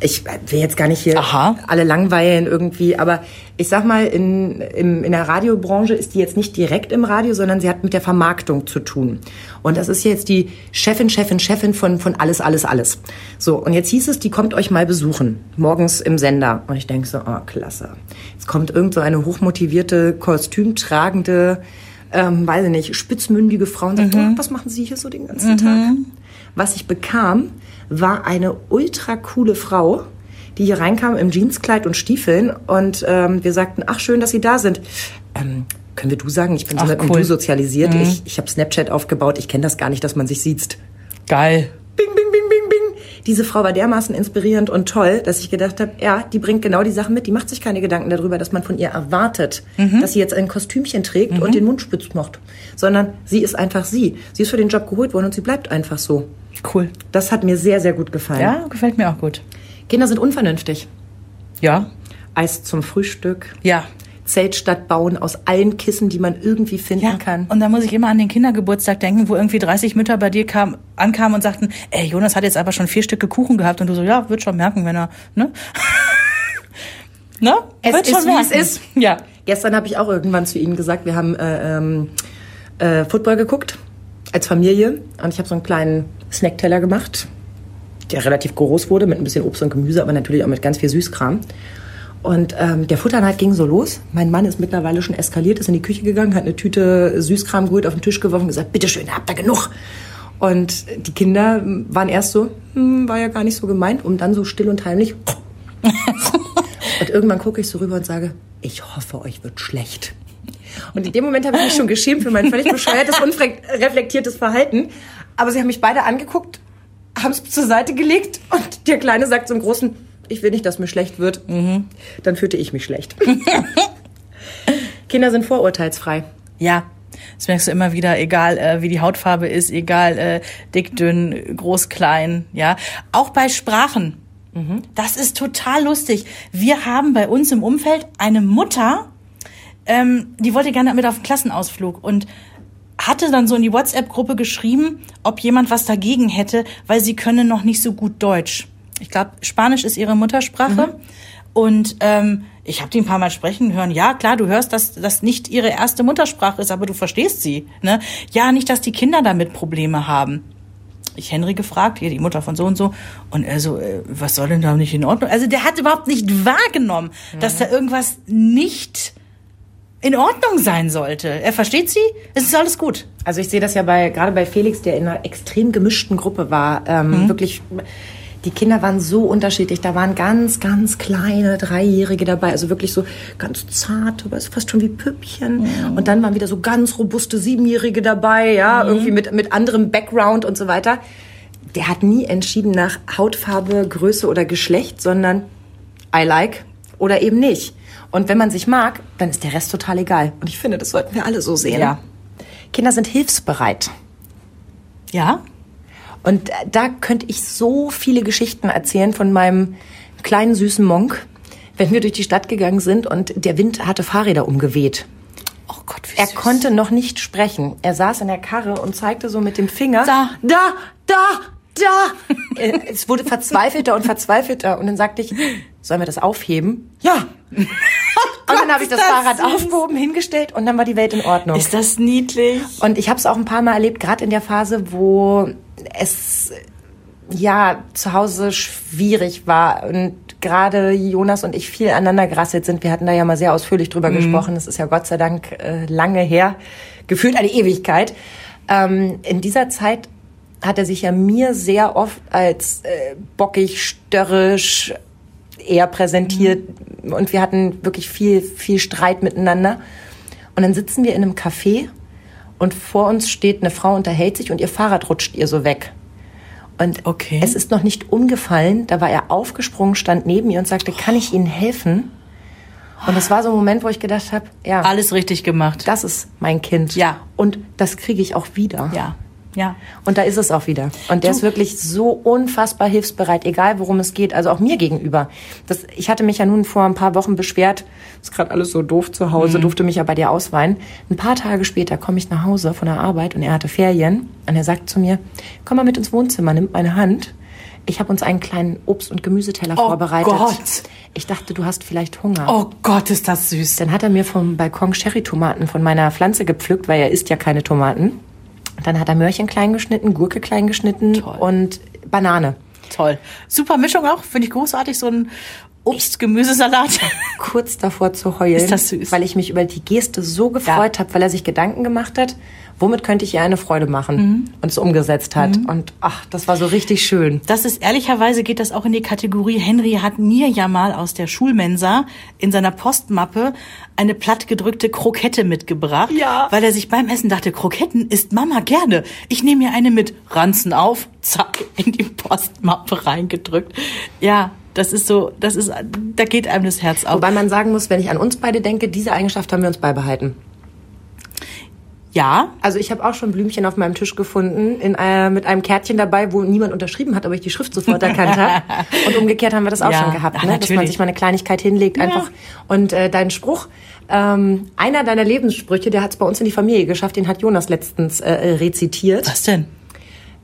Ich will jetzt gar nicht hier Aha. alle langweilen irgendwie, aber ich sag mal, in, im, in der Radiobranche ist die jetzt nicht direkt im Radio, sondern sie hat mit der Vermarktung zu tun. Und das ist jetzt die Chefin, Chefin, Chefin von, von alles, alles, alles. So, und jetzt hieß es, die kommt euch mal besuchen, morgens im Sender. Und ich denke so, oh, klasse. Jetzt kommt irgend so eine hochmotivierte, kostümtragende, ähm, weiß ich nicht, spitzmündige Frau und sagt, oh, was machen Sie hier so den ganzen Tag? Was ich bekam, war eine ultra coole Frau, die hier reinkam im Jeanskleid und Stiefeln und ähm, wir sagten, ach schön, dass Sie da sind. Ähm, können wir du sagen? Ich bin so mit cool. Du sozialisiert. Ich, ich habe Snapchat aufgebaut. Ich kenne das gar nicht, dass man sich sieht. Geil. Bing, bing. Diese Frau war dermaßen inspirierend und toll, dass ich gedacht habe, ja, die bringt genau die Sachen mit. Die macht sich keine Gedanken darüber, dass man von ihr erwartet, dass sie jetzt ein Kostümchen trägt und den Mund spitz macht. Sondern sie ist einfach sie. Sie ist für den Job geholt worden und sie bleibt einfach so. Cool. Das hat mir sehr, sehr gut gefallen. Ja, gefällt mir auch gut. Kinder sind unvernünftig. Ja. Eis zum Frühstück, Ja. Zeltstadt bauen aus allen Kissen, die man irgendwie finden Ja, kann. und da muss ich immer an den Kindergeburtstag denken, wo irgendwie 30 Mütter bei dir kam, ankamen und sagten, ey, Jonas hat jetzt aber schon vier Stücke Kuchen gehabt und du so, ja, wird schon merken, wenn er, ne? ne? Es wird ist, schon wie merken. es ist. Ja. Gestern habe ich auch irgendwann zu Ihnen gesagt, wir haben äh, ähm, äh, Football geguckt als Familie und ich habe so einen kleinen Snackteller gemacht, der relativ groß wurde mit ein bisschen Obst und Gemüse, aber natürlich auch mit ganz viel Süßkram. Und ähm, der Futterneid ging so los. Mein Mann ist mittlerweile schon eskaliert, ist in die Küche gegangen, hat eine Tüte Süßkram geholt, auf den Tisch geworfen und gesagt, bitteschön, habt ihr genug. Und die Kinder waren erst so, hm, war ja gar nicht so gemeint, um dann so still und heimlich. und irgendwann gucke ich so rüber und sage, ich hoffe, euch wird schlecht. Und in dem Moment habe ich mich schon geschämt für mein völlig bescheuertes, unreflektiertes Verhalten. Aber sie haben mich beide angeguckt, haben es zur Seite gelegt und der Kleine sagt zum Großen, ich will nicht, dass mir schlecht wird. Dann fühlte ich mich schlecht. Kinder sind vorurteilsfrei. Ja. Das merkst du immer wieder, egal äh, wie die Hautfarbe ist, egal äh, dick, dünn, groß, klein, ja. Auch bei Sprachen. Das ist total lustig. Wir haben bei uns im Umfeld eine Mutter, ähm, die wollte gerne mit auf den Klassenausflug und hatte dann so in die WhatsApp-Gruppe geschrieben, ob jemand was dagegen hätte, weil sie könne noch nicht so gut Deutsch. Ich glaube, Spanisch ist ihre Muttersprache. Und ähm, ich habe die ein paar Mal sprechen hören. Ja, klar, du hörst, dass das nicht ihre erste Muttersprache ist, aber du verstehst sie. Ne? Ja, nicht, dass die Kinder damit Probleme haben. Ich Henry gefragt, hier die Mutter von so und so, und er so, äh, was soll denn da nicht in Ordnung? Also der hat überhaupt nicht wahrgenommen, dass da irgendwas nicht in Ordnung sein sollte. Er versteht sie, es ist alles gut. Also ich sehe das ja bei gerade bei Felix, der in einer extrem gemischten Gruppe war. Ähm, Wirklich, die Kinder waren so unterschiedlich. Da waren ganz, ganz kleine Dreijährige dabei, also wirklich so ganz zart, aber fast schon wie Püppchen. Und dann waren wieder so ganz robuste Siebenjährige dabei, ja, irgendwie mit mit anderem Background und so weiter. Der hat nie entschieden nach Hautfarbe, Größe oder Geschlecht, sondern I like oder eben nicht. Und wenn man sich mag, dann ist der Rest total egal. Und ich finde, das sollten wir alle so sehen. Ja. Kinder sind hilfsbereit. Ja? Und da könnte ich so viele Geschichten erzählen von meinem kleinen süßen Monk, wenn wir durch die Stadt gegangen sind und der Wind hatte Fahrräder umgeweht. Oh Gott, wie Er süß. konnte noch nicht sprechen. Er saß in der Karre und zeigte so mit dem Finger. Da. da, da, da. Äh, es wurde verzweifelter und verzweifelter. Und dann sagte ich, sollen wir das aufheben? Ja. Und dann habe ich das das Fahrrad süß. aufgehoben, hingestellt und dann war die Welt in Ordnung. Ist das niedlich? Und ich habe es auch ein paar Mal erlebt, gerade in der Phase, wo es ja zu Hause schwierig war und gerade Jonas und ich viel aneinander gerasselt sind. Wir hatten da ja mal sehr ausführlich drüber gesprochen. Das ist ja Gott sei Dank äh, lange her, gefühlt eine Ewigkeit. Ähm, in dieser Zeit hat er sich ja mir sehr oft als äh, bockig, störrisch eher präsentiert und wir hatten wirklich viel, viel Streit miteinander. Und dann sitzen wir in einem Café und vor uns steht eine Frau, unterhält sich und ihr Fahrrad rutscht ihr so weg. Und Okay. es ist noch nicht umgefallen. Da war er aufgesprungen, stand neben ihr und sagte, kann ich Ihnen helfen? Und das war so ein Moment, wo ich gedacht habe, ja, Alles richtig gemacht. das ist mein Kind. Ja. Und das kriege ich auch wieder. ja. Ja. Und da ist es auch wieder. Und der ist wirklich so unfassbar hilfsbereit, egal worum es geht. Also auch mir gegenüber. Das, ich hatte mich ja nun vor ein paar Wochen beschwert, ist gerade alles so doof zu Hause, durfte mich ja bei dir ausweinen. Ein paar Tage später komme ich nach Hause von der Arbeit und er hatte Ferien. Und er sagt zu mir, komm mal mit ins Wohnzimmer, nimmt meine Hand. Ich habe uns einen kleinen Obst- und Gemüseteller Oh vorbereitet. Gott. Ich dachte, du hast vielleicht Hunger. Oh Gott, ist das süß. Dann hat er mir vom Balkon Cherry-Tomaten von meiner Pflanze gepflückt, weil er isst ja keine Tomaten. Dann hat er Möhrchen klein geschnitten, Gurke klein geschnitten Toll. und Banane. Toll. Super Mischung auch, finde ich großartig, so ein Obst-Gemüsesalat. Kurz davor zu heulen, Ist das süß. weil ich mich über die Geste so gefreut habe, weil er sich Gedanken gemacht hat, womit könnte ich ihr eine Freude machen Mhm. und es umgesetzt hat. Und ach, das war so richtig schön. Das ist ehrlicherweise geht das auch in die Kategorie. Henry hat mir ja mal aus der Schulmensa in seiner Postmappe eine plattgedrückte Krokette mitgebracht, Ja. weil er sich beim Essen dachte, Kroketten isst Mama gerne. Ich nehme mir eine mit, Ranzen auf, zack, in die Postmappe reingedrückt. Ja, das ist so, das ist, da geht einem das Herz auf. Wobei man sagen muss, wenn ich an uns beide denke, diese Eigenschaft haben wir uns beibehalten. ja, Also ich habe auch schon Blümchen auf meinem Tisch gefunden, in, äh, mit einem Kärtchen dabei, wo niemand unterschrieben hat, aber ich die Schrift sofort erkannt habe. Und umgekehrt haben wir das auch Ja, schon gehabt, ja, ne? dass man sich mal eine Kleinigkeit hinlegt einfach. Und äh, dein Spruch, ähm, einer deiner Lebenssprüche, der hat es bei uns in die Familie geschafft, den hat Jonas letztens äh, rezitiert. was denn?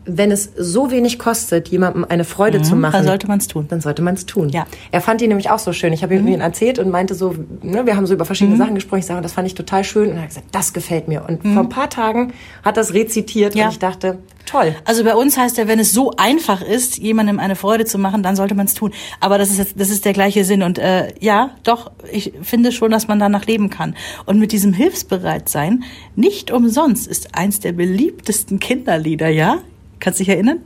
Wenn es so wenig kostet, jemandem eine Freude zu machen, Mhm, Dann sollte man es tun. dann sollte man es tun. Ja. Er fand die nämlich auch so schön. Ich habe ihm ihn erzählt und meinte so, ne, wir haben so über Mhm. verschiedene Sachen gesprochen. Ich sage, das fand ich total schön. Und er hat gesagt, das gefällt mir. Und vor ein paar Tagen hat das rezitiert Mhm. Ja. und ich dachte, toll. Also bei uns heißt ja, wenn es so einfach ist, jemandem eine Freude zu machen, dann sollte man es tun. Aber das ist jetzt, das ist der gleiche Sinn. Und äh, ja, doch, ich finde schon, dass man danach leben kann. Und mit diesem Hilfsbereitsein, nicht umsonst, ist eins der beliebtesten Kinderlieder, ja? Kannst dich erinnern?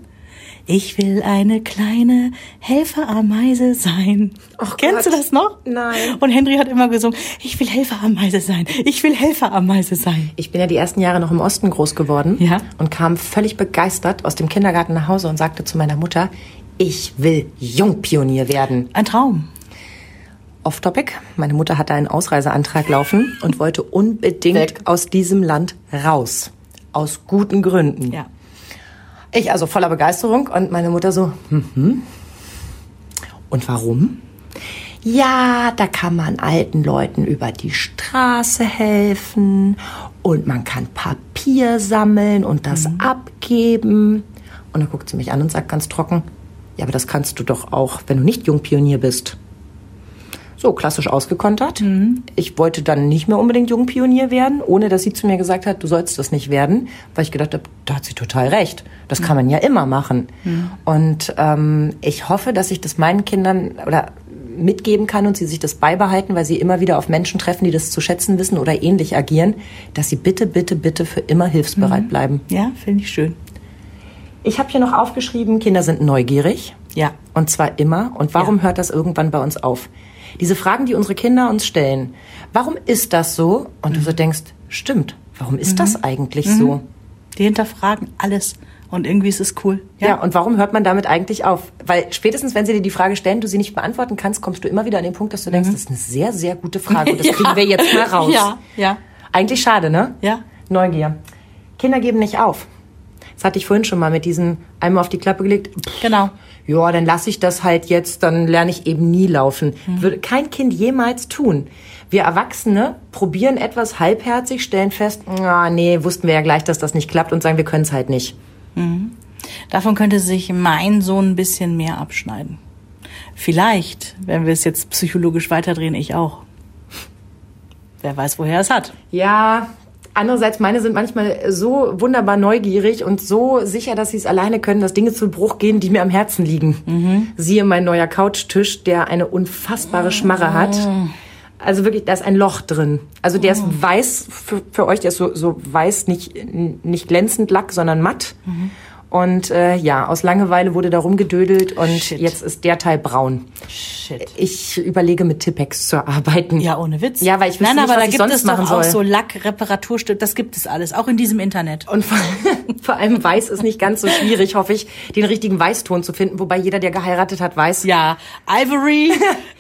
Ich will eine kleine Helferameise sein. Ach Kennst du Gott. das noch? Nein. Und Henry hat immer gesungen, ich will Helferameise sein. Ich will Helferameise sein. Ich bin ja die ersten Jahre noch im Osten groß geworden Ja. und kam völlig begeistert aus dem Kindergarten nach Hause und sagte zu meiner Mutter, ich will Jungpionier werden. Ein Traum. Off-Topic. Meine Mutter hatte einen Ausreiseantrag laufen und wollte unbedingt Weg. aus diesem Land raus. Aus guten Gründen. Ja. Ich also voller Begeisterung und meine Mutter so, mhm. Und warum? Ja, da kann man alten Leuten über die Straße helfen und man kann Papier sammeln und das abgeben. Und dann guckt sie mich an und sagt ganz trocken, ja, aber das kannst du doch auch, wenn du nicht Jungpionier bist. So, klassisch ausgekontert. Ich wollte dann nicht mehr unbedingt Jungpionier werden, ohne dass sie zu mir gesagt hat, du sollst das nicht werden, weil ich gedacht habe, da hat sie total recht. Das kann man ja immer machen. Und ähm, ich hoffe, dass ich das meinen Kindern oder mitgeben kann und sie sich das beibehalten, weil sie immer wieder auf Menschen treffen, die das zu schätzen wissen oder ähnlich agieren, dass sie bitte, bitte, bitte für immer hilfsbereit bleiben. Ja, finde ich schön. Ich habe hier noch aufgeschrieben, Kinder sind neugierig. Ja. Und zwar immer. Und warum Ja. hört das irgendwann bei uns auf? Diese Fragen, die unsere Kinder uns stellen. Warum ist das so? Und du so denkst, stimmt. Warum ist das eigentlich so? Die hinterfragen alles und irgendwie ist es cool. Ja. und warum hört man damit eigentlich auf? Weil spätestens, wenn sie dir die Frage stellen, du sie nicht beantworten kannst, kommst du immer wieder an den Punkt, dass du denkst, das ist eine sehr, sehr gute Frage. Und das Ja. kriegen wir jetzt mal raus. Ja, ja. Eigentlich schade, ne? Ja. Neugier. Kinder geben nicht auf. Das hatte ich vorhin schon mal mit diesem einmal auf die Klappe gelegt. Pff, Genau. Ja, dann lasse ich das halt jetzt, dann lerne ich eben nie laufen. Würde kein Kind jemals tun. Wir Erwachsene probieren etwas halbherzig, stellen fest, ah, nee, wussten wir ja gleich, dass das nicht klappt und sagen, wir können es halt nicht. Davon könnte sich mein Sohn ein bisschen mehr abschneiden. Vielleicht, wenn wir es jetzt psychologisch weiterdrehen, ich auch. Wer weiß, woher er es hat. Ja, andererseits meine sind manchmal so wunderbar neugierig und so sicher, dass sie es alleine können, dass Dinge zu Bruch gehen, die mir am Herzen liegen. Siehe mein neuer Couchtisch, der eine unfassbare Schmarre hat. Also wirklich, da ist ein Loch drin. Also der ist weiß für, für euch, der ist so, so weiß, nicht, nicht glänzend Lack, sondern matt. Und äh, ja, aus Langeweile wurde da rumgedödelt und Shit. jetzt ist der Teil braun. Shit. Ich überlege mit Tippex zu arbeiten. Ja, ohne Witz. Ja, weil ich wüsste Nein, nicht, aber was da ich gibt es doch auch soll. so Lack-Reparaturstücke. Das gibt es alles, auch in diesem Internet. Und vor, vor allem weiß ist nicht ganz so schwierig, hoffe ich, den richtigen Weißton zu finden. Wobei jeder, der geheiratet hat, weiß. Ja, Ivory,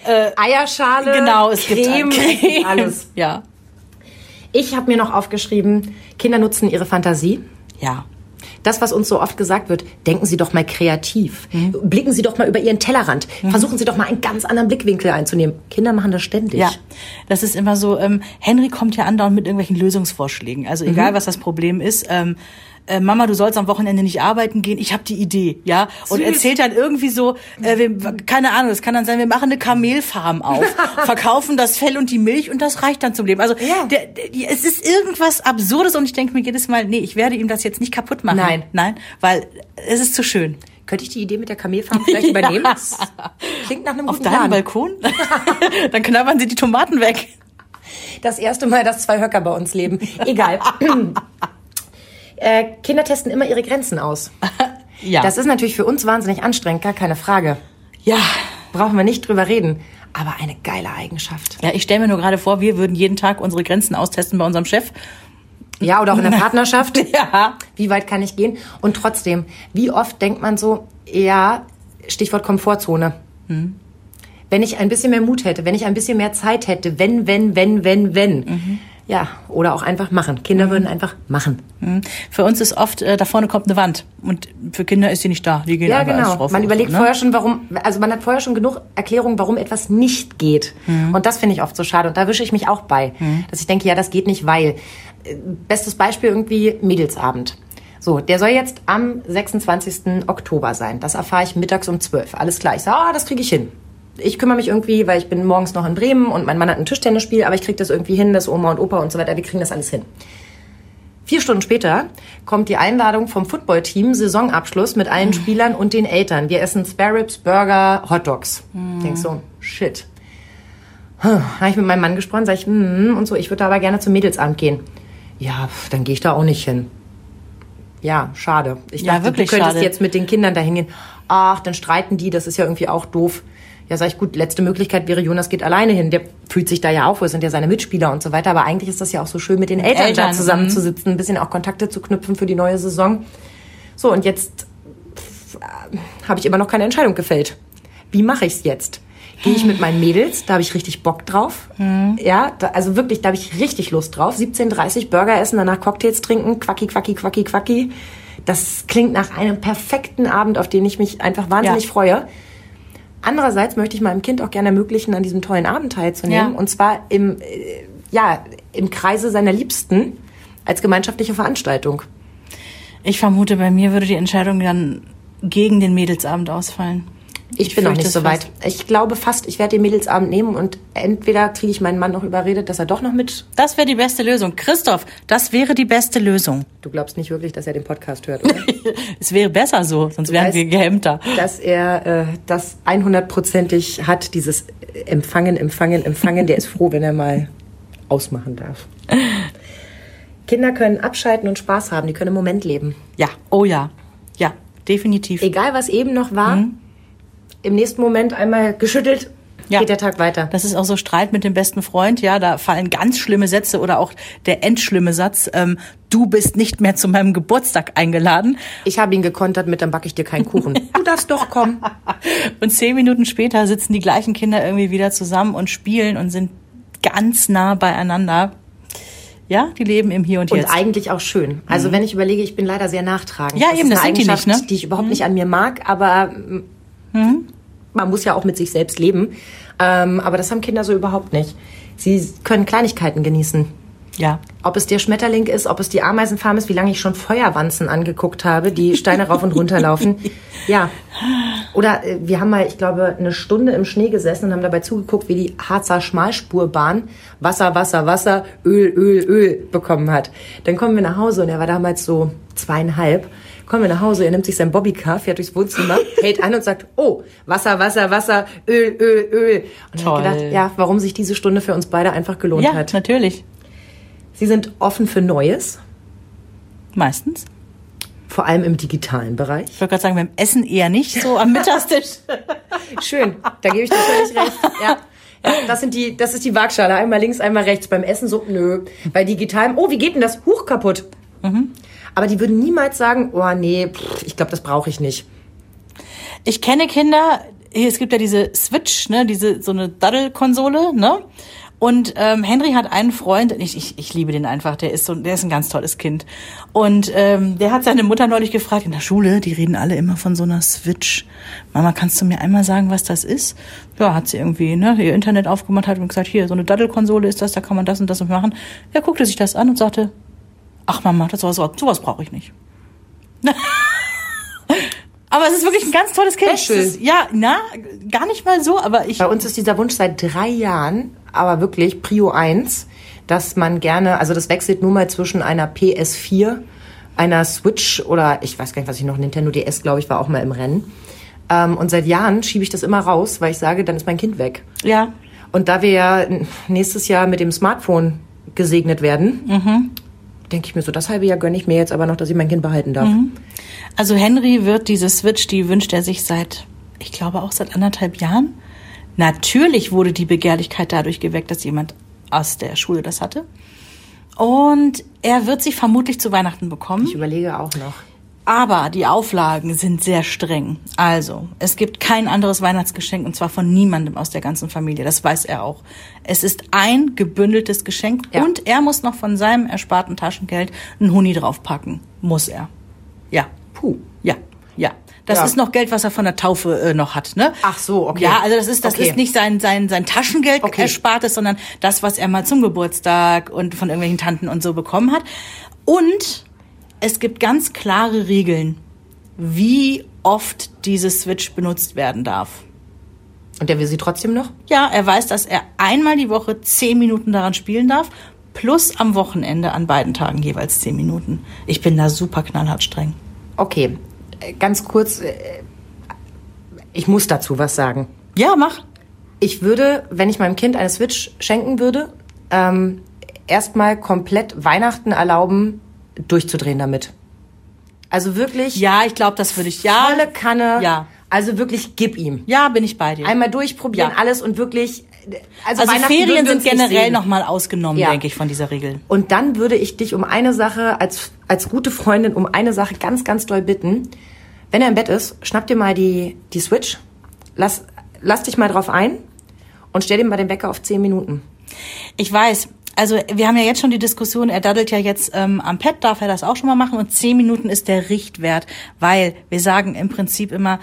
Eierschale, genau, es Creme, gibt Creme. alles. Ja, Ich habe mir noch aufgeschrieben, Kinder nutzen ihre Fantasie. ja. Das, was uns so oft gesagt wird, denken Sie doch mal kreativ. Blicken Sie doch mal über Ihren Tellerrand. Versuchen Sie doch mal einen ganz anderen Blickwinkel einzunehmen. Kinder machen das ständig. Ja, das ist immer so. Ähm, Henry kommt ja andauernd mit irgendwelchen Lösungsvorschlägen. Also egal, was das Problem ist. Ähm, äh, Mama, du sollst am Wochenende nicht arbeiten gehen. Ich habe die Idee, ja. Und erzählt dann irgendwie so, äh, wir, keine Ahnung, das kann dann sein, wir machen eine Kamelfarm auf, verkaufen das Fell und die Milch und das reicht dann zum Leben. Also Ja. der, der, es ist irgendwas Absurdes und ich denke mir jedes Mal, nee, ich werde ihm das jetzt nicht kaputt machen. Nein. nein, weil es ist zu schön. Könnte ich die Idee mit der Kamelfarm vielleicht übernehmen? Das klingt nach einem Auf guten deinem Plan. Balkon, dann knabbern sie die Tomaten weg. Das erste Mal, dass zwei Höcker bei uns leben. Egal. Äh, Kinder testen immer ihre Grenzen aus. Ja. Das ist natürlich für uns wahnsinnig anstrengend, gar keine Frage. ja. Brauchen wir nicht drüber reden. Aber eine geile Eigenschaft. Ja, ich stelle mir nur gerade vor, wir würden jeden Tag unsere Grenzen austesten bei unserem Chef. Ja, oder auch in der Partnerschaft. Ja. Wie weit kann ich gehen? Und trotzdem, wie oft denkt man so, ja, Stichwort Komfortzone. Wenn ich ein bisschen mehr Mut hätte, wenn ich ein bisschen mehr Zeit hätte, wenn, wenn, wenn, wenn, wenn. Ja, oder auch einfach machen. Kinder würden einfach machen. Mhm. Für uns ist oft, äh, da vorne kommt eine Wand. Und für Kinder ist sie nicht da. Die gehen Ja, genau. drauf Man überlegt ne? vorher schon, warum, also man hat vorher schon genug Erklärungen, warum etwas nicht geht. Mhm. Und das finde ich oft so schade. Und da wische ich mich auch bei, dass ich denke, ja, das geht nicht, weil. Äh, Bestes Beispiel irgendwie Mädelsabend. So, der soll jetzt am 26. Oktober sein. Das erfahre ich mittags um 12. Alles klar. Ich sage, ah, das kriege ich hin. Ich kümmere mich irgendwie, weil ich bin morgens noch in Bremen und mein Mann hat ein Tischtennisspiel, aber ich kriege das irgendwie hin, dass Oma und Opa und so weiter, wir kriegen das alles hin. Vier Stunden später kommt die Einladung vom Footballteam, Saisonabschluss mit allen Spielern und den Eltern. Wir essen Spare Ribs, Burger, Hotdogs. Denkst so, shit. Hm, Habe ich mit meinem Mann gesprochen, sag ich, hm, und so, ich würde da aber gerne zum Mädelsabend gehen. Ja, dann gehe ich da auch nicht hin. Ja, schade. Ich Ja, dachte, wirklich du könntest schade. jetzt mit den Kindern dahin gehen. Ach, dann streiten die, das ist ja irgendwie auch doof. Ja, sag ich, gut, letzte Möglichkeit wäre, Jonas geht alleine hin. Der fühlt sich da ja auch wohl, sind ja seine Mitspieler und so weiter. Aber eigentlich ist das ja auch so schön, mit den Eltern, Eltern, da zusammenzusitzen, ein bisschen auch Kontakte zu knüpfen für die neue Saison. So, und jetzt habe ich immer noch keine Entscheidung gefällt. Wie mache ich's jetzt? Gehe ich mit meinen Mädels, da habe ich richtig Bock drauf. Ja, da, also wirklich, da habe ich richtig Lust drauf. 17.30 Burger essen, danach Cocktails trinken, quacki, quacki, quacki, quacki. Das klingt nach einem perfekten Abend, auf den ich mich einfach wahnsinnig Ja. freue. Andererseits möchte ich meinem Kind auch gerne ermöglichen, an diesem tollen Abend teilzunehmen. Ja. Und zwar im, äh, ja, im Kreise seiner Liebsten als gemeinschaftliche Veranstaltung. Ich vermute, bei mir würde die Entscheidung dann gegen den Mädelsabend ausfallen. Ich, bin noch nicht so weit. Ich glaube fast, ich werde den Mädelsabend nehmen und entweder kriege ich meinen Mann noch überredet, dass er doch noch mit. Das wäre die beste Lösung. Christoph, das wäre die beste Lösung. Du glaubst nicht wirklich, dass er den Podcast hört, oder? Es wäre besser so, sonst wären weißt- wir gehemmter. dass er äh, das 100%ig hat, dieses Empfangen, Empfangen, Empfangen. Der ist froh, wenn er mal ausmachen darf. Kinder können abschalten und Spaß haben. Die können im Moment leben. Ja, oh ja. Ja, definitiv. Egal, was eben noch war, im nächsten Moment einmal geschüttelt, Ja. geht der Tag weiter. Das ist auch so Streit mit dem besten Freund, ja, da fallen ganz schlimme Sätze oder auch der endschlimme Satz, ähm, du bist nicht mehr zu meinem Geburtstag eingeladen. Ich habe ihn gekontert mit, dann backe ich dir keinen Kuchen. Du darfst doch kommen. Und zehn Minuten später sitzen die gleichen Kinder irgendwie wieder zusammen und spielen und sind ganz nah beieinander. Ja, die leben im Hier und, Und Jetzt. eigentlich auch schön. Also wenn ich überlege, ich bin leider sehr nachtragend. Ja, das eben, ist das eine sind die nicht, Eigenschaft, ne? die ich überhaupt nicht an mir mag, aber mm, man muss ja auch mit sich selbst leben. Ähm, aber das haben Kinder so überhaupt nicht. Sie können Kleinigkeiten genießen. Ja. Ob es der Schmetterling ist, ob es die Ameisenfarm ist, wie lange ich schon Feuerwanzen angeguckt habe, die Steine rauf und runter laufen. Ja. Oder äh, wir haben mal, ich glaube, eine Stunde im Schnee gesessen und haben dabei zugeguckt, wie die Harzer Schmalspurbahn Wasser, Wasser, Wasser, Öl, Öl, Öl bekommen hat. Dann kommen wir nach Hause und er war damals so zweieinhalb. Kommen wir nach Hause, er nimmt sich sein Bobbycar, fährt durchs Wohnzimmer, hält an und sagt, oh, Wasser, Wasser, Wasser, Öl, Öl, Öl. Und Toll. ich hab gedacht, ja, warum sich diese Stunde für uns beide einfach gelohnt Ja, hat. natürlich. Sie sind offen für Neues, Meistens. vor allem im digitalen Bereich. Ich wollte gerade sagen, beim Essen eher nicht so am Mittagstisch. Schön, da gebe ich dir völlig recht. Ja. Ja, das, sind die, das ist die Waagschale. Einmal links, einmal rechts. Beim Essen so, nö. Bei digitalem, oh, wie geht denn das? Huch, kaputt. Aber die würden niemals sagen, oh nee, pff, ich glaube, das brauche ich nicht. Ich kenne Kinder, es gibt ja diese Switch, ne, diese, so eine Daddel-Konsole, ne? Und ähm, Henry hat einen Freund, ich, ich, ich liebe den einfach, der ist so, der ist ein ganz tolles Kind. Und ähm, der hat seine Mutter neulich gefragt, in der Schule, die reden alle immer von so einer Switch. Mama, kannst du mir einmal sagen, was das ist? Ja, hat sie irgendwie ne, ihr Internet aufgemacht, hat und gesagt, hier, so eine Daddelkonsole ist das, da kann man das und das machen. Er guckte sich das an und sagte, ach Mama, das sowas, sowas brauche ich nicht. Aber es ist wirklich ein ganz tolles Kind. Es Ist, ja, na, gar nicht mal so, aber ich. Bei uns ist dieser Wunsch seit drei Jahren, aber wirklich Prio 1, dass man gerne, also das wechselt nur mal zwischen einer PS4, einer Switch oder ich weiß gar nicht, was ich noch, Nintendo DS, glaube ich, war auch mal im Rennen. Ähm, und seit Jahren schiebe ich das immer raus, weil ich sage, dann ist mein Kind weg. Ja. Und da wir ja nächstes Jahr mit dem Smartphone gesegnet werden, denke ich mir so, das halbe Jahr gönne ich mir jetzt aber noch, dass ich mein Kind behalten darf. Also Henry wird diese Switch, die wünscht er sich seit, ich glaube auch seit anderthalb Jahren. Natürlich wurde die Begehrlichkeit dadurch geweckt, dass jemand aus der Schule das hatte. Und er wird sie vermutlich zu Weihnachten bekommen. Ich überlege auch noch. Aber die Auflagen sind sehr streng. Also, es gibt kein anderes Weihnachtsgeschenk und zwar von niemandem aus der ganzen Familie. Das weiß er auch. Es ist ein gebündeltes Geschenk Ja. und er muss noch von seinem ersparten Taschengeld einen Huni draufpacken. Muss er. Ja. Puh. Ja. Ja. Das Ja. ist noch Geld, was er von der Taufe äh, noch hat, ne? Ach so, okay. Ja, also das ist das Okay. ist nicht sein sein sein Taschengeld Okay. erspartes, sondern das, was er mal zum Geburtstag und von irgendwelchen Tanten und so bekommen hat. Und es gibt ganz klare Regeln, wie oft diese Switch benutzt werden darf. Und der will sie trotzdem noch? Ja, er weiß, dass er einmal die Woche zehn Minuten daran spielen darf, plus am Wochenende an beiden Tagen jeweils zehn Minuten. Ich bin da super knallhart streng. Okay, äh, ganz kurz, äh, ich muss dazu was sagen. Ja, mach. Ich würde, wenn ich meinem Kind eine Switch schenken würde, ähm, erstmal komplett Weihnachten erlauben, durchzudrehen damit. Also wirklich Ja, ich glaube, das würde ich. Ja, volle Kanne. Ja. Also wirklich gib ihm. ja, bin ich bei dir. Einmal durchprobieren, Ja. alles und wirklich. Also, Also Ferien sind generell nochmal ausgenommen, Ja. denke ich, von dieser Regel. Und dann würde ich dich um eine Sache, als, als gute Freundin, um eine Sache ganz, ganz doll bitten. Wenn er im Bett ist, schnapp dir mal die, die Switch, lass, lass dich mal drauf ein und stell dir mal den Wecker auf 10 Minuten. Ich weiß. Also wir haben ja jetzt schon die Diskussion, er daddelt ja jetzt ähm, am Pad, darf er das auch schon mal machen und zehn Minuten ist der Richtwert, weil wir sagen im Prinzip immer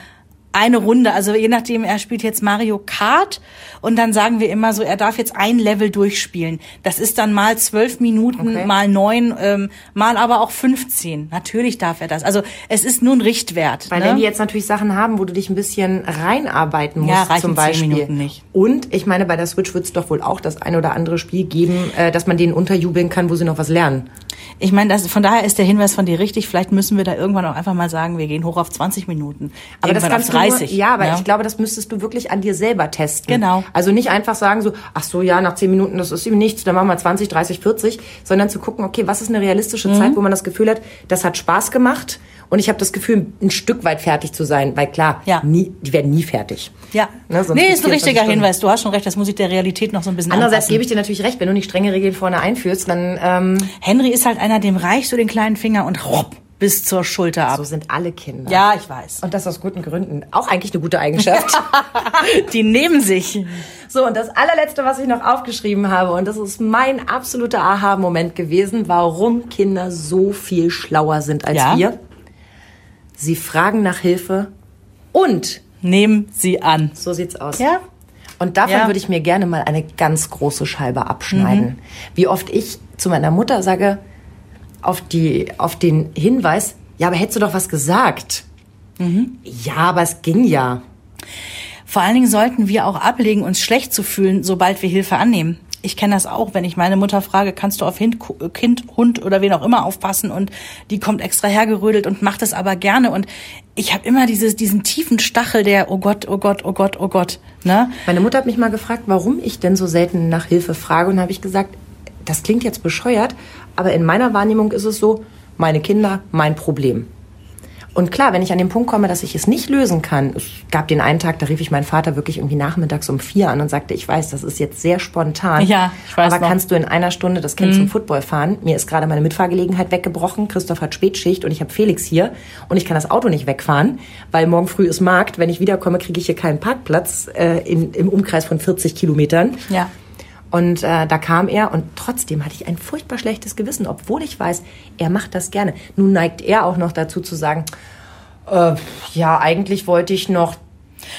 eine Runde, also je nachdem, er spielt jetzt Mario Kart und dann sagen wir immer so, er darf jetzt ein Level durchspielen. Das ist dann mal zwölf Minuten, Okay. mal neun, ähm, mal aber auch 15. Natürlich darf er das. Also es ist nur ein Richtwert. Weil ne? wenn die jetzt natürlich Sachen haben, wo du dich ein bisschen reinarbeiten musst, Ja, reichen zum Beispiel. Minuten nicht. Und ich meine, bei der Switch wird es doch wohl auch das ein oder andere Spiel geben, äh, dass man denen unterjubeln kann, wo sie noch was lernen. Ich meine, das, von daher ist der Hinweis von dir richtig. Vielleicht müssen wir da irgendwann auch einfach mal sagen, wir gehen hoch auf 20 Minuten. Aber das kannst auf 30. du nur, ja, aber ja. ich glaube, das müsstest du wirklich an dir selber testen. Genau. Also nicht einfach sagen so, ach so, ja, nach 10 Minuten, das ist ihm nichts, dann machen wir 20, 30, 40, sondern zu gucken, okay, was ist eine realistische Mhm. Zeit, wo man das Gefühl hat, das hat Spaß gemacht und ich habe das Gefühl, ein Stück weit fertig zu sein, weil klar, Ja. nie, die werden nie fertig. Ja. Ne, nee, ist ein 24 richtiger Stunden. Hinweis. Du hast schon recht, das muss ich der Realität noch so ein bisschen Andererseits anpassen. gebe ich dir natürlich recht, wenn du nicht strenge Regeln vorne einführst, dann ähm, Henry ist halt einer, dem reichst du den kleinen Finger und hopp, bis zur Schulter ab. so sind alle Kinder. ja, ich weiß. Und das aus guten Gründen. Auch eigentlich eine gute Eigenschaft. Die nehmen sich. So, und das allerletzte, was ich noch aufgeschrieben habe, und das ist mein absoluter Aha-Moment gewesen, warum Kinder so viel schlauer sind als Ja. wir. Sie fragen nach Hilfe und Nehmen sie an. so sieht's aus. Ja? Und davon Ja. Mhm. würde ich mir gerne mal eine ganz große Scheibe abschneiden. Wie oft ich zu meiner Mutter sage, auf, die, auf den Hinweis, ja, aber hättest du doch was gesagt. Mhm. Ja, aber es ging ja. Vor allen Dingen sollten wir auch ablegen, uns schlecht zu fühlen, sobald wir Hilfe annehmen. Ich kenne das auch, wenn ich meine Mutter frage, kannst du auf Kind, kind, Hund oder wen auch immer aufpassen und die kommt extra hergerödelt und macht es aber gerne und ich habe immer dieses, diesen tiefen Stachel der oh Gott, oh Gott, oh Gott, oh Gott, ne? Meine Mutter hat mich mal gefragt, warum ich denn so selten nach Hilfe frage. Und habe ich gesagt, das klingt jetzt bescheuert, aber in meiner Wahrnehmung ist es so, meine Kinder, mein Problem. Und klar, wenn ich an den Punkt komme, dass ich es nicht lösen kann, es gab den einen Tag, da rief ich meinen Vater wirklich irgendwie nachmittags um vier an und sagte, ich weiß, das ist jetzt sehr spontan. Ja, ich weiß Aber noch. kannst du in einer Stunde das Kind zum Football fahren? Mir ist gerade meine Mitfahrgelegenheit weggebrochen. Christoph hat Spätschicht und ich habe Felix hier und ich kann das Auto nicht wegfahren, weil morgen früh ist Markt. Wenn ich wiederkomme, kriege ich hier keinen Parkplatz äh, in, im Umkreis von 40 Kilometern. Ja. Und äh, da kam er und trotzdem hatte ich ein furchtbar schlechtes Gewissen, obwohl ich weiß, er macht das gerne. Nun neigt er auch noch dazu zu sagen, äh, ja, eigentlich wollte ich noch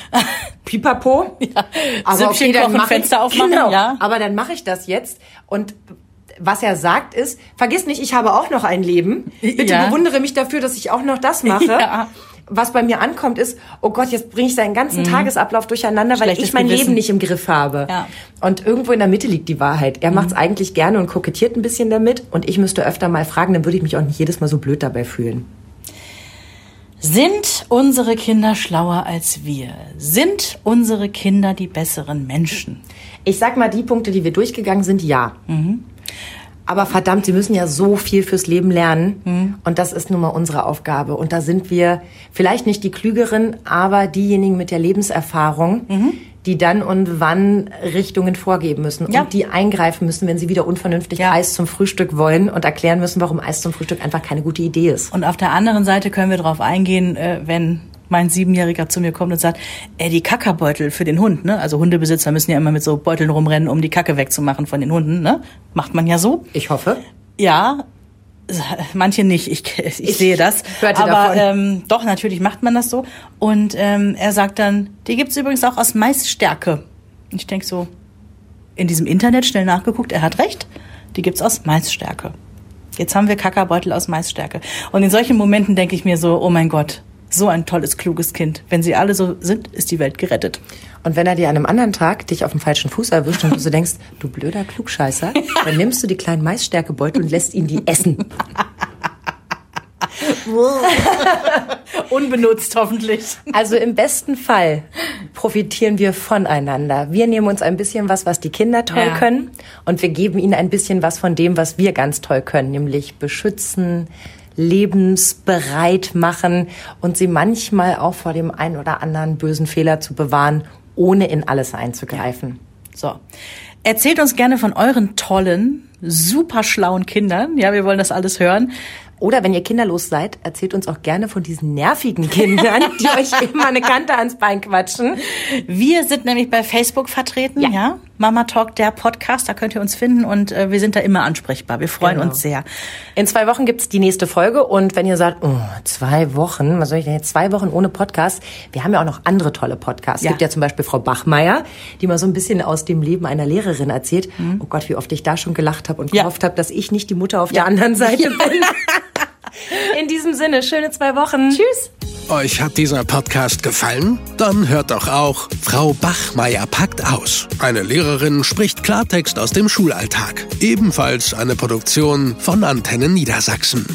Pipapo. Ja. Aber okay, dann mach Fenster aufmachen, genau, ja. Aber dann mache ich das jetzt und was er sagt ist, vergiss nicht, ich habe auch noch ein Leben. Bitte ja. bewundere mich dafür, dass ich auch noch das mache. Ja. Was bei mir ankommt, ist, oh Gott, jetzt bringe ich seinen ganzen mhm. Tagesablauf durcheinander, weil ich mein Gewissen. Leben nicht im Griff habe. Ja. Und irgendwo in der Mitte liegt die Wahrheit. Er mhm. macht es eigentlich gerne und kokettiert ein bisschen damit. Und ich müsste öfter mal fragen, dann würde ich mich auch nicht jedes Mal so blöd dabei fühlen. Sind unsere Kinder schlauer als wir? Sind unsere Kinder die besseren Menschen? Ich sag mal, die Punkte, die wir durchgegangen sind, ja. Mhm. Aber verdammt, sie müssen ja so viel fürs Leben lernen. Mhm. Und das ist nun mal unsere Aufgabe. Und da sind wir vielleicht nicht die Klügeren, aber diejenigen mit der Lebenserfahrung, mhm. die dann und wann Richtungen vorgeben müssen. Ja. Und die eingreifen müssen, wenn sie wieder unvernünftig ja. Eis zum Frühstück wollen und erklären müssen, warum Eis zum Frühstück einfach keine gute Idee ist. Und auf der anderen Seite können wir darauf eingehen, äh, wenn mein Siebenjähriger zu mir kommt und sagt, ey, die Kackerbeutel für den Hund, ne? Also Hundebesitzer müssen ja immer mit so Beuteln rumrennen, um die Kacke wegzumachen von den Hunden, ne? Macht man ja so. Ich hoffe. Ja, manche nicht, ich, ich, ich sehe das. Hörte Aber davon. Ähm, doch, natürlich macht man das so. Und ähm, er sagt dann, die gibt's übrigens auch aus Maisstärke. Und ich denk so, in diesem Internet schnell nachgeguckt, er hat recht, die gibt's aus Maisstärke. Jetzt haben wir Kackerbeutel aus Maisstärke. Und in solchen Momenten denke ich mir so, oh mein Gott, so ein tolles, kluges Kind. Wenn sie alle so sind, ist die Welt gerettet. Und wenn er dir an einem anderen Tag dich auf dem falschen Fuß erwischt und du so denkst, du blöder Klugscheißer, dann nimmst du die kleinen Maisstärkebeutel und lässt ihn die essen. Unbenutzt hoffentlich. Also im besten Fall profitieren wir voneinander. Wir nehmen uns ein bisschen was, was die Kinder toll ja. können und wir geben ihnen ein bisschen was von dem, was wir ganz toll können, nämlich beschützen, lebensbereit machen und sie manchmal auch vor dem einen oder anderen bösen Fehler zu bewahren, ohne in alles einzugreifen. So. Erzählt uns gerne von euren tollen, super schlauen Kindern. Ja, wir wollen das alles hören. Oder wenn ihr kinderlos seid, erzählt uns auch gerne von diesen nervigen Kindern, die euch immer eine Kante ans Bein quatschen. Wir sind nämlich bei Facebook vertreten, ja. ja? Mama Talk, der Podcast, da könnt ihr uns finden und äh, wir sind da immer ansprechbar. Wir freuen genau. uns sehr. In zwei Wochen gibt's die nächste Folge und wenn ihr sagt, oh, zwei Wochen, was soll ich denn jetzt, zwei Wochen ohne Podcast? Wir haben ja auch noch andere tolle Podcasts. Ja. Es gibt ja zum Beispiel Frau Bachmeier, die mal so ein bisschen aus dem Leben einer Lehrerin erzählt. Mhm. Oh Gott, wie oft ich da schon gelacht habe und ja. gehofft habe, dass ich nicht die Mutter auf der anderen Seite bin. In diesem Sinne, schöne zwei Wochen. Tschüss. Euch hat dieser Podcast gefallen? Dann hört doch auch Frau Bachmeier packt aus. Eine Lehrerin spricht Klartext aus dem Schulalltag. Ebenfalls eine Produktion von Antennen Niedersachsen.